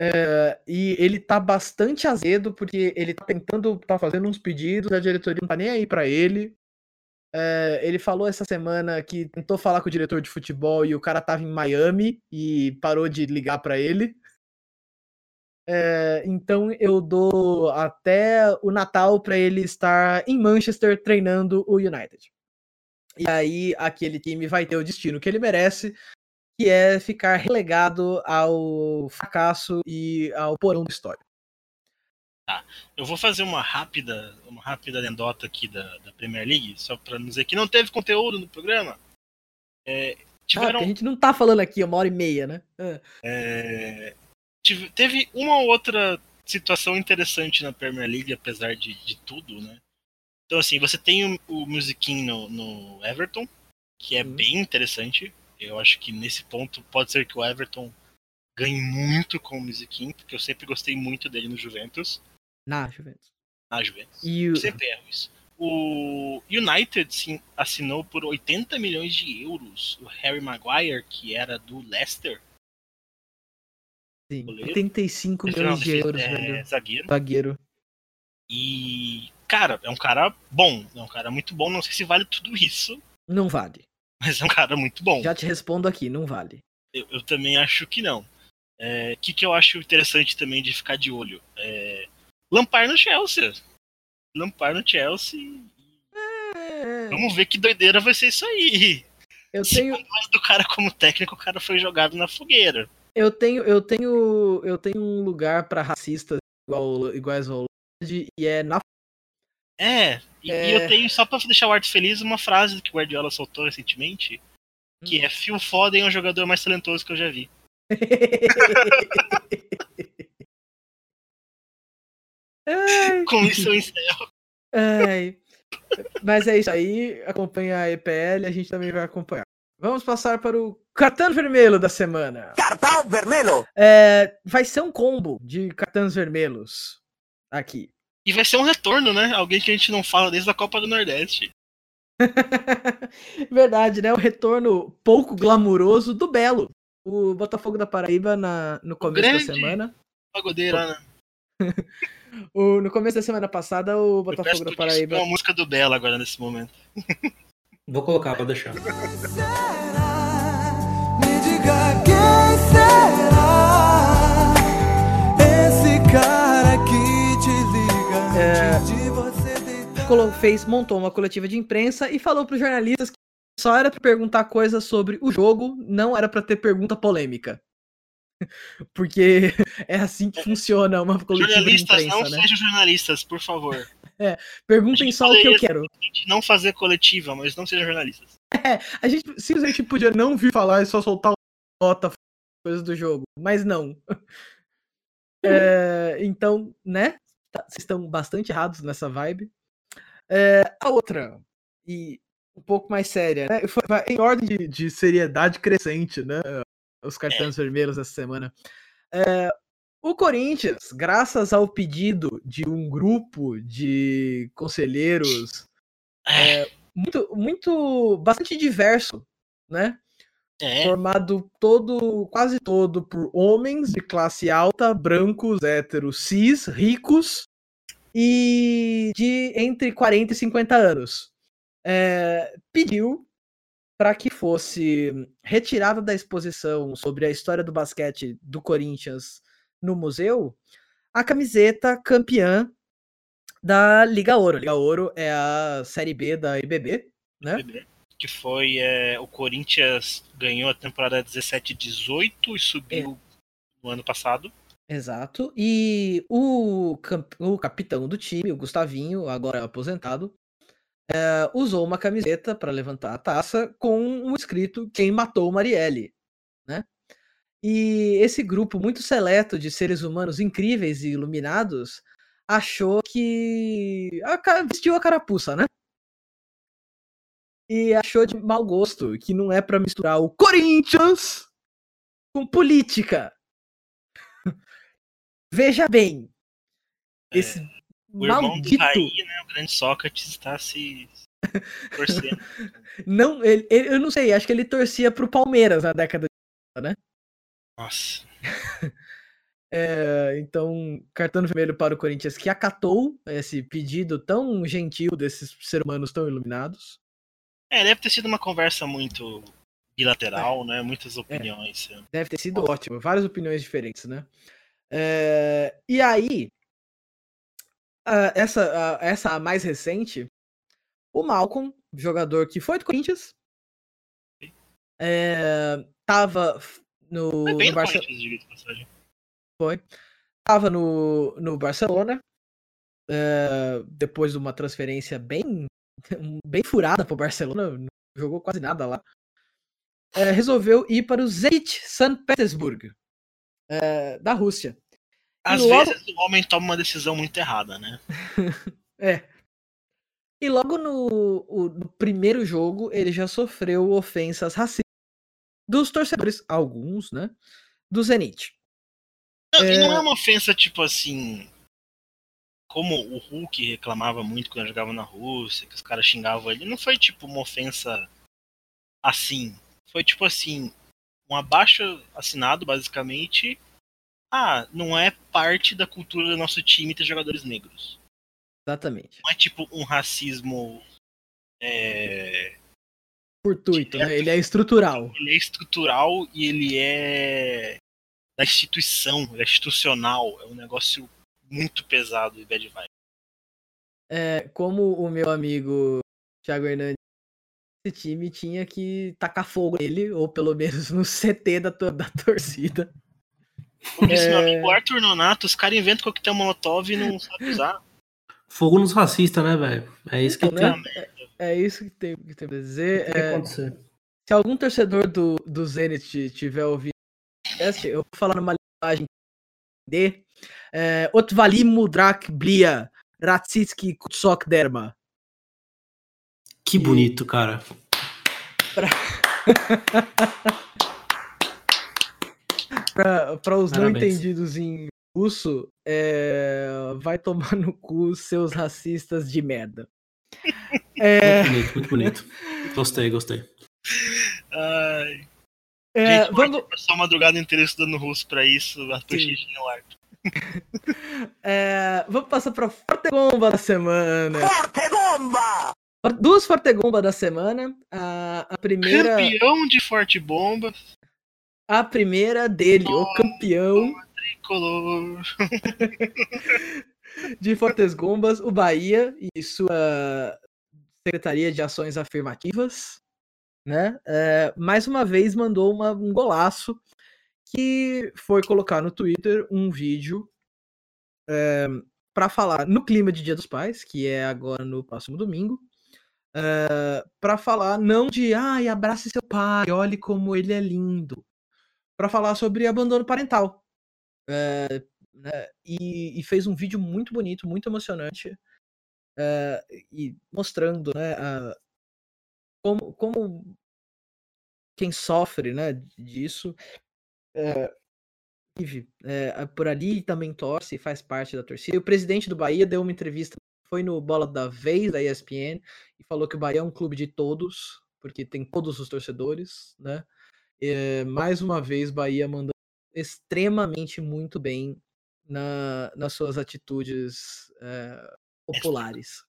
É, e ele tá bastante azedo, porque ele tá tentando, tá fazendo uns pedidos, a diretoria não tá nem aí pra ele. É, ele falou essa semana que tentou falar com o diretor de futebol e o cara tava em Miami e parou de ligar pra ele. É, então eu dou até o Natal pra ele estar em Manchester treinando o United. E aí aquele time vai ter o destino que ele merece, que é ficar relegado ao fracasso e ao porão da história. Eu vou fazer uma rápida, uma rápida anedota aqui da, da Premier League, só não dizer que não teve conteúdo no programa. É, Ah, tiveram, a gente não tá falando aqui uma hora e meia, né? Ah. é, tive- teve uma ou outra situação interessante na Premier League, apesar de, de tudo, né? Então, assim, você tem o, o Musiquinho no, no Everton, que é Sim. bem interessante. Eu acho que nesse ponto pode ser que o Everton ganhe muito com o Musiquinho, porque eu sempre gostei muito dele no Juventus. Na Juventus. Na Juventus. E o, Sempre erro isso. O United sim, assinou por 80 milhões de euros o Harry Maguire, que era do Leicester. sim, goleiro? 85 Não, milhões de euros, é, velho. zagueiro. Zagueiro. E, cara, é um cara bom. É um cara muito bom. Não sei se vale tudo isso, Não vale. Mas é um cara muito bom. Já te respondo aqui, não vale. Eu, eu também acho que não. O que, que eu acho interessante também de ficar de olho? É, Lampard no Chelsea. Lampard no Chelsea. É, Vamos ver que doideira vai ser isso aí. eu Se tenho, do cara como técnico, o cara foi jogado na fogueira. eu tenho, eu tenho, eu tenho um lugar pra racistas igual, iguais ao Lorde, e é na É, e, É. e eu tenho, só pra deixar o Arthur feliz, uma frase que o Guardiola soltou recentemente, que Hum. é Phil Foden é o jogador mais talentoso que eu já vi. Com isso eu encerro. ai. Mas é isso aí. Acompanha a EPL, a gente também vai acompanhar. Vamos passar para o cartão vermelho da semana. Cartão vermelho. É, vai ser um combo de cartões vermelhos aqui. E vai ser um retorno, né? Alguém que a gente não fala desde a Copa do Nordeste. Verdade, né? O retorno pouco glamuroso do Belo. O Botafogo da Paraíba na, no começo grande da semana. Pagodeira, né? O, no começo da semana passada, o Botafogo da Paraíba. uma música do Bela agora nesse momento. Vou colocar, pode deixar. Quem será? Me diga quem será? É. fez, montou uma coletiva de imprensa e falou para os jornalistas que só era para perguntar coisas sobre o jogo, não era para ter pergunta polêmica. Porque é assim que funciona uma coletiva de Jornalistas, não imprensa, né? sejam jornalistas, por favor. Perguntem só o que eu quero. Não fazer coletiva, mas não sejam jornalistas. A gente simplesmente podia não vir falar e só soltar nota coisas do jogo, mas não. É, então, né? Tá- Vocês estão bastante errados nessa vibe. É, a outra, e um pouco mais séria, né? Foi- em ordem de, de seriedade crescente, né? Os cartões vermelhos essa semana. É, o Corinthians, graças ao pedido de um grupo de conselheiros É, muito, muito, bastante diverso, né? É, Formado todo, quase todo por homens de classe alta, brancos, héteros, cis, ricos e de entre 40 e 50 anos. É, pediu para que fosse retirada da exposição sobre a história do basquete do Corinthians no museu a camiseta campeã da Liga Ouro. Liga Ouro é a série B da IBB, né? Que foi é, o Corinthians ganhou a temporada 17-18 e subiu no ano passado. Exato. E o, o capitão do time, o Gustavinho, agora aposentado, eh, usou uma camiseta para levantar a taça com um escrito Quem matou Marielle, né? E esse grupo muito seleto de seres humanos incríveis e iluminados achou que vestiu a carapuça, né? E achou de mau gosto que não é para misturar o Corinthians com política. Veja bem, esse O irmão do maldito Raí, né, o grande Sócrates, está se torcendo. não, ele, ele- eu não sei, acho que ele torcia pro Palmeiras na década de Nossa. É, então, cartão vermelho para o Corinthians que acatou esse pedido tão gentil desses seres humanos tão iluminados. É, deve ter sido uma conversa muito bilateral, né? Muitas opiniões. é. Deve ter sido ótimo, várias opiniões diferentes, né? É, e aí, a- essa, a- essa a mais recente, o Malcolm, jogador que foi do Corinthians, é, tava no, Foi bem no Barcelona. Foi. Tava no, no Barcelona. eh, depois de uma transferência bem, bem furada pro Barcelona. Não jogou quase nada lá. eh, resolveu ir para o Zenit St. Petersburg. eh, da Rússia. Às logo- vezes o homem toma uma decisão muito errada, né? É. E logo no, o- no primeiro jogo, ele já sofreu ofensas racistas dos torcedores, alguns, né? Do Zenit. Não, E não É. é uma ofensa, tipo assim. Como o Hulk reclamava muito quando jogava na Rússia, que os caras xingavam ele. Não foi tipo uma ofensa assim. Foi tipo assim. Um abaixo assinado, basicamente. Ah, não é parte da cultura do nosso time ter jogadores negros. Exatamente. Não é tipo um racismo. É, Fortuito, né? Ele é estrutural. ele é estrutural e ele é da instituição, ele é institucional. É um negócio muito pesado e bad vibe. É, como o meu amigo Thiago Hernandes, esse time tinha que tacar fogo nele, ou pelo menos no CT da, tor- da torcida. Como disse meu É. amigo Arthur Nonato, os caras inventam coquetel molotov e não sabem usar. Fogo nos racistas, né, velho? É isso que Então, tem, né? É isso que tem, que tem pra dizer. que É, acontecer. se algum torcedor do, do Zenit tiver ouvido, esse, eu vou falar numa linguagem de é, Otvali Mudrak Blia Ratsitski Kutsok Derma. Que bonito, cara. Para os não Parabéns. entendidos em russo, é, vai tomar no cu seus racistas de merda. É, Muito bonito, muito bonito. Gostei, gostei. Ai, é, gente, vamos, passou a madrugada inteira estudando russo pra isso, a xixi no ar. É, vamos passar pra Fortegomba da semana. Fortegomba! Duas Fortegomba da semana. A, a primeira. Campeão de Forte Bomba, A primeira dele, o campeão tricolor. de Fortes Gombas, o Bahia e sua Secretaria de Ações Afirmativas, né? é, mais uma vez mandou uma- um golaço que foi colocar no Twitter um vídeo para falar no clima de Dia dos Pais, que é agora no próximo domingo, para falar não de ai, abrace seu pai, olhe como ele é lindo, para falar sobre abandono parental. É, né, e, e fez um vídeo muito bonito, muito emocionante, eh, e mostrando né, a- como, como quem sofre né, disso eh, vive eh, por ali também torce e faz parte da torcida. E o presidente do Bahia deu uma entrevista, foi no Bola da Vez, da ESPN, e falou que o Bahia é um clube de todos, porque tem todos os torcedores, né? Eh, mais uma vez, Bahia mandando extremamente muito bem na- nas suas atitudes eh, populares.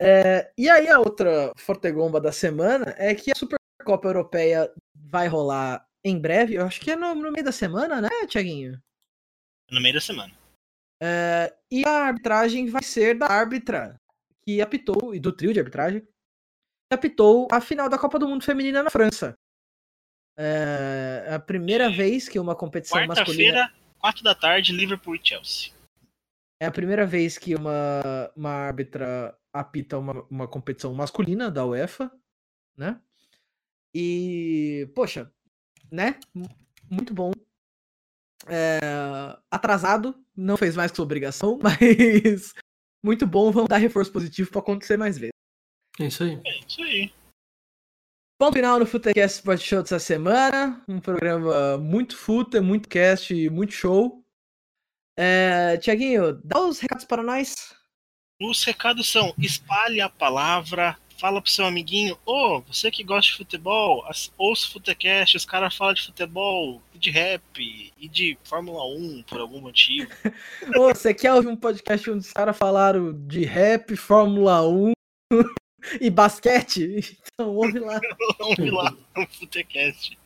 Eh, e aí a outra fortegomba da semana é que a Supercopa Europeia vai rolar em breve, eu acho que é no, no meio da semana, né, Tiaguinho? No meio da semana. Eh, e a arbitragem vai ser da árbitra que apitou, e do trio de arbitragem, que apitou a final da Copa do Mundo Feminina na França. É a primeira vez que uma competição masculina. Quarta-feira, 4 da tarde, Liverpool e Chelsea. É a primeira vez que uma, uma árbitra apita uma, uma competição masculina da UEFA, né? E, poxa, né? Muito bom. É, atrasado, não fez mais que sua obrigação, mas muito bom. Vamos dar reforço positivo para acontecer mais vezes. É isso aí. É isso aí. Ponto final no Futecast Sport Show dessa semana. Um programa muito futa, muito cast, muito show. É, Tiaguinho, dá os recados para nós. Os recados são: espalhe a palavra, fala pro seu amiguinho, ô, você que gosta de futebol, ouça o Futecast, os caras falam de futebol, e de rap, e de Fórmula 1, por algum motivo. Ô, você quer ouvir um podcast onde os caras falaram de rap, Fórmula 1 e basquete? Então ouve lá. Vamos lá no Futecast.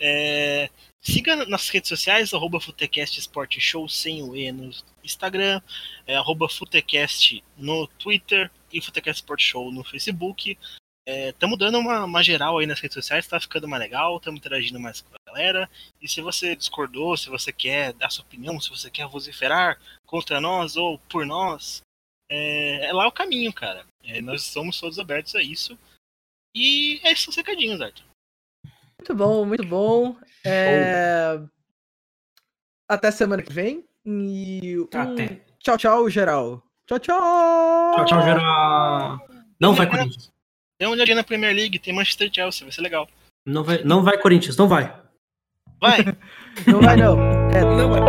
É, siga nas redes sociais, arroba Futecast Sport Show, sem o E no Instagram, é, arroba Futecast no Twitter e Futecast Sport Show no Facebook. Estamos dando uma, uma geral aí nas redes sociais, tá ficando mais legal, estamos interagindo mais com a galera. E se você discordou, se você quer dar sua opinião, se você quer vociferar contra nós ou por nós, é, é lá o caminho, cara. É, nós somos todos abertos a isso. E é esses os recadinhos, Arthur. Muito bom, muito bom. É, Até semana que vem. E um Até. tchau, tchau, geral. Tchau, tchau! Tchau, tchau, Gerard! Não vai, Corinthians. Dê uma olhadinha na Premier League, tem Manchester Chelsea, vai ser legal. Não vai, não vai Corinthians, não vai. Vai! não vai, não. É, não vai.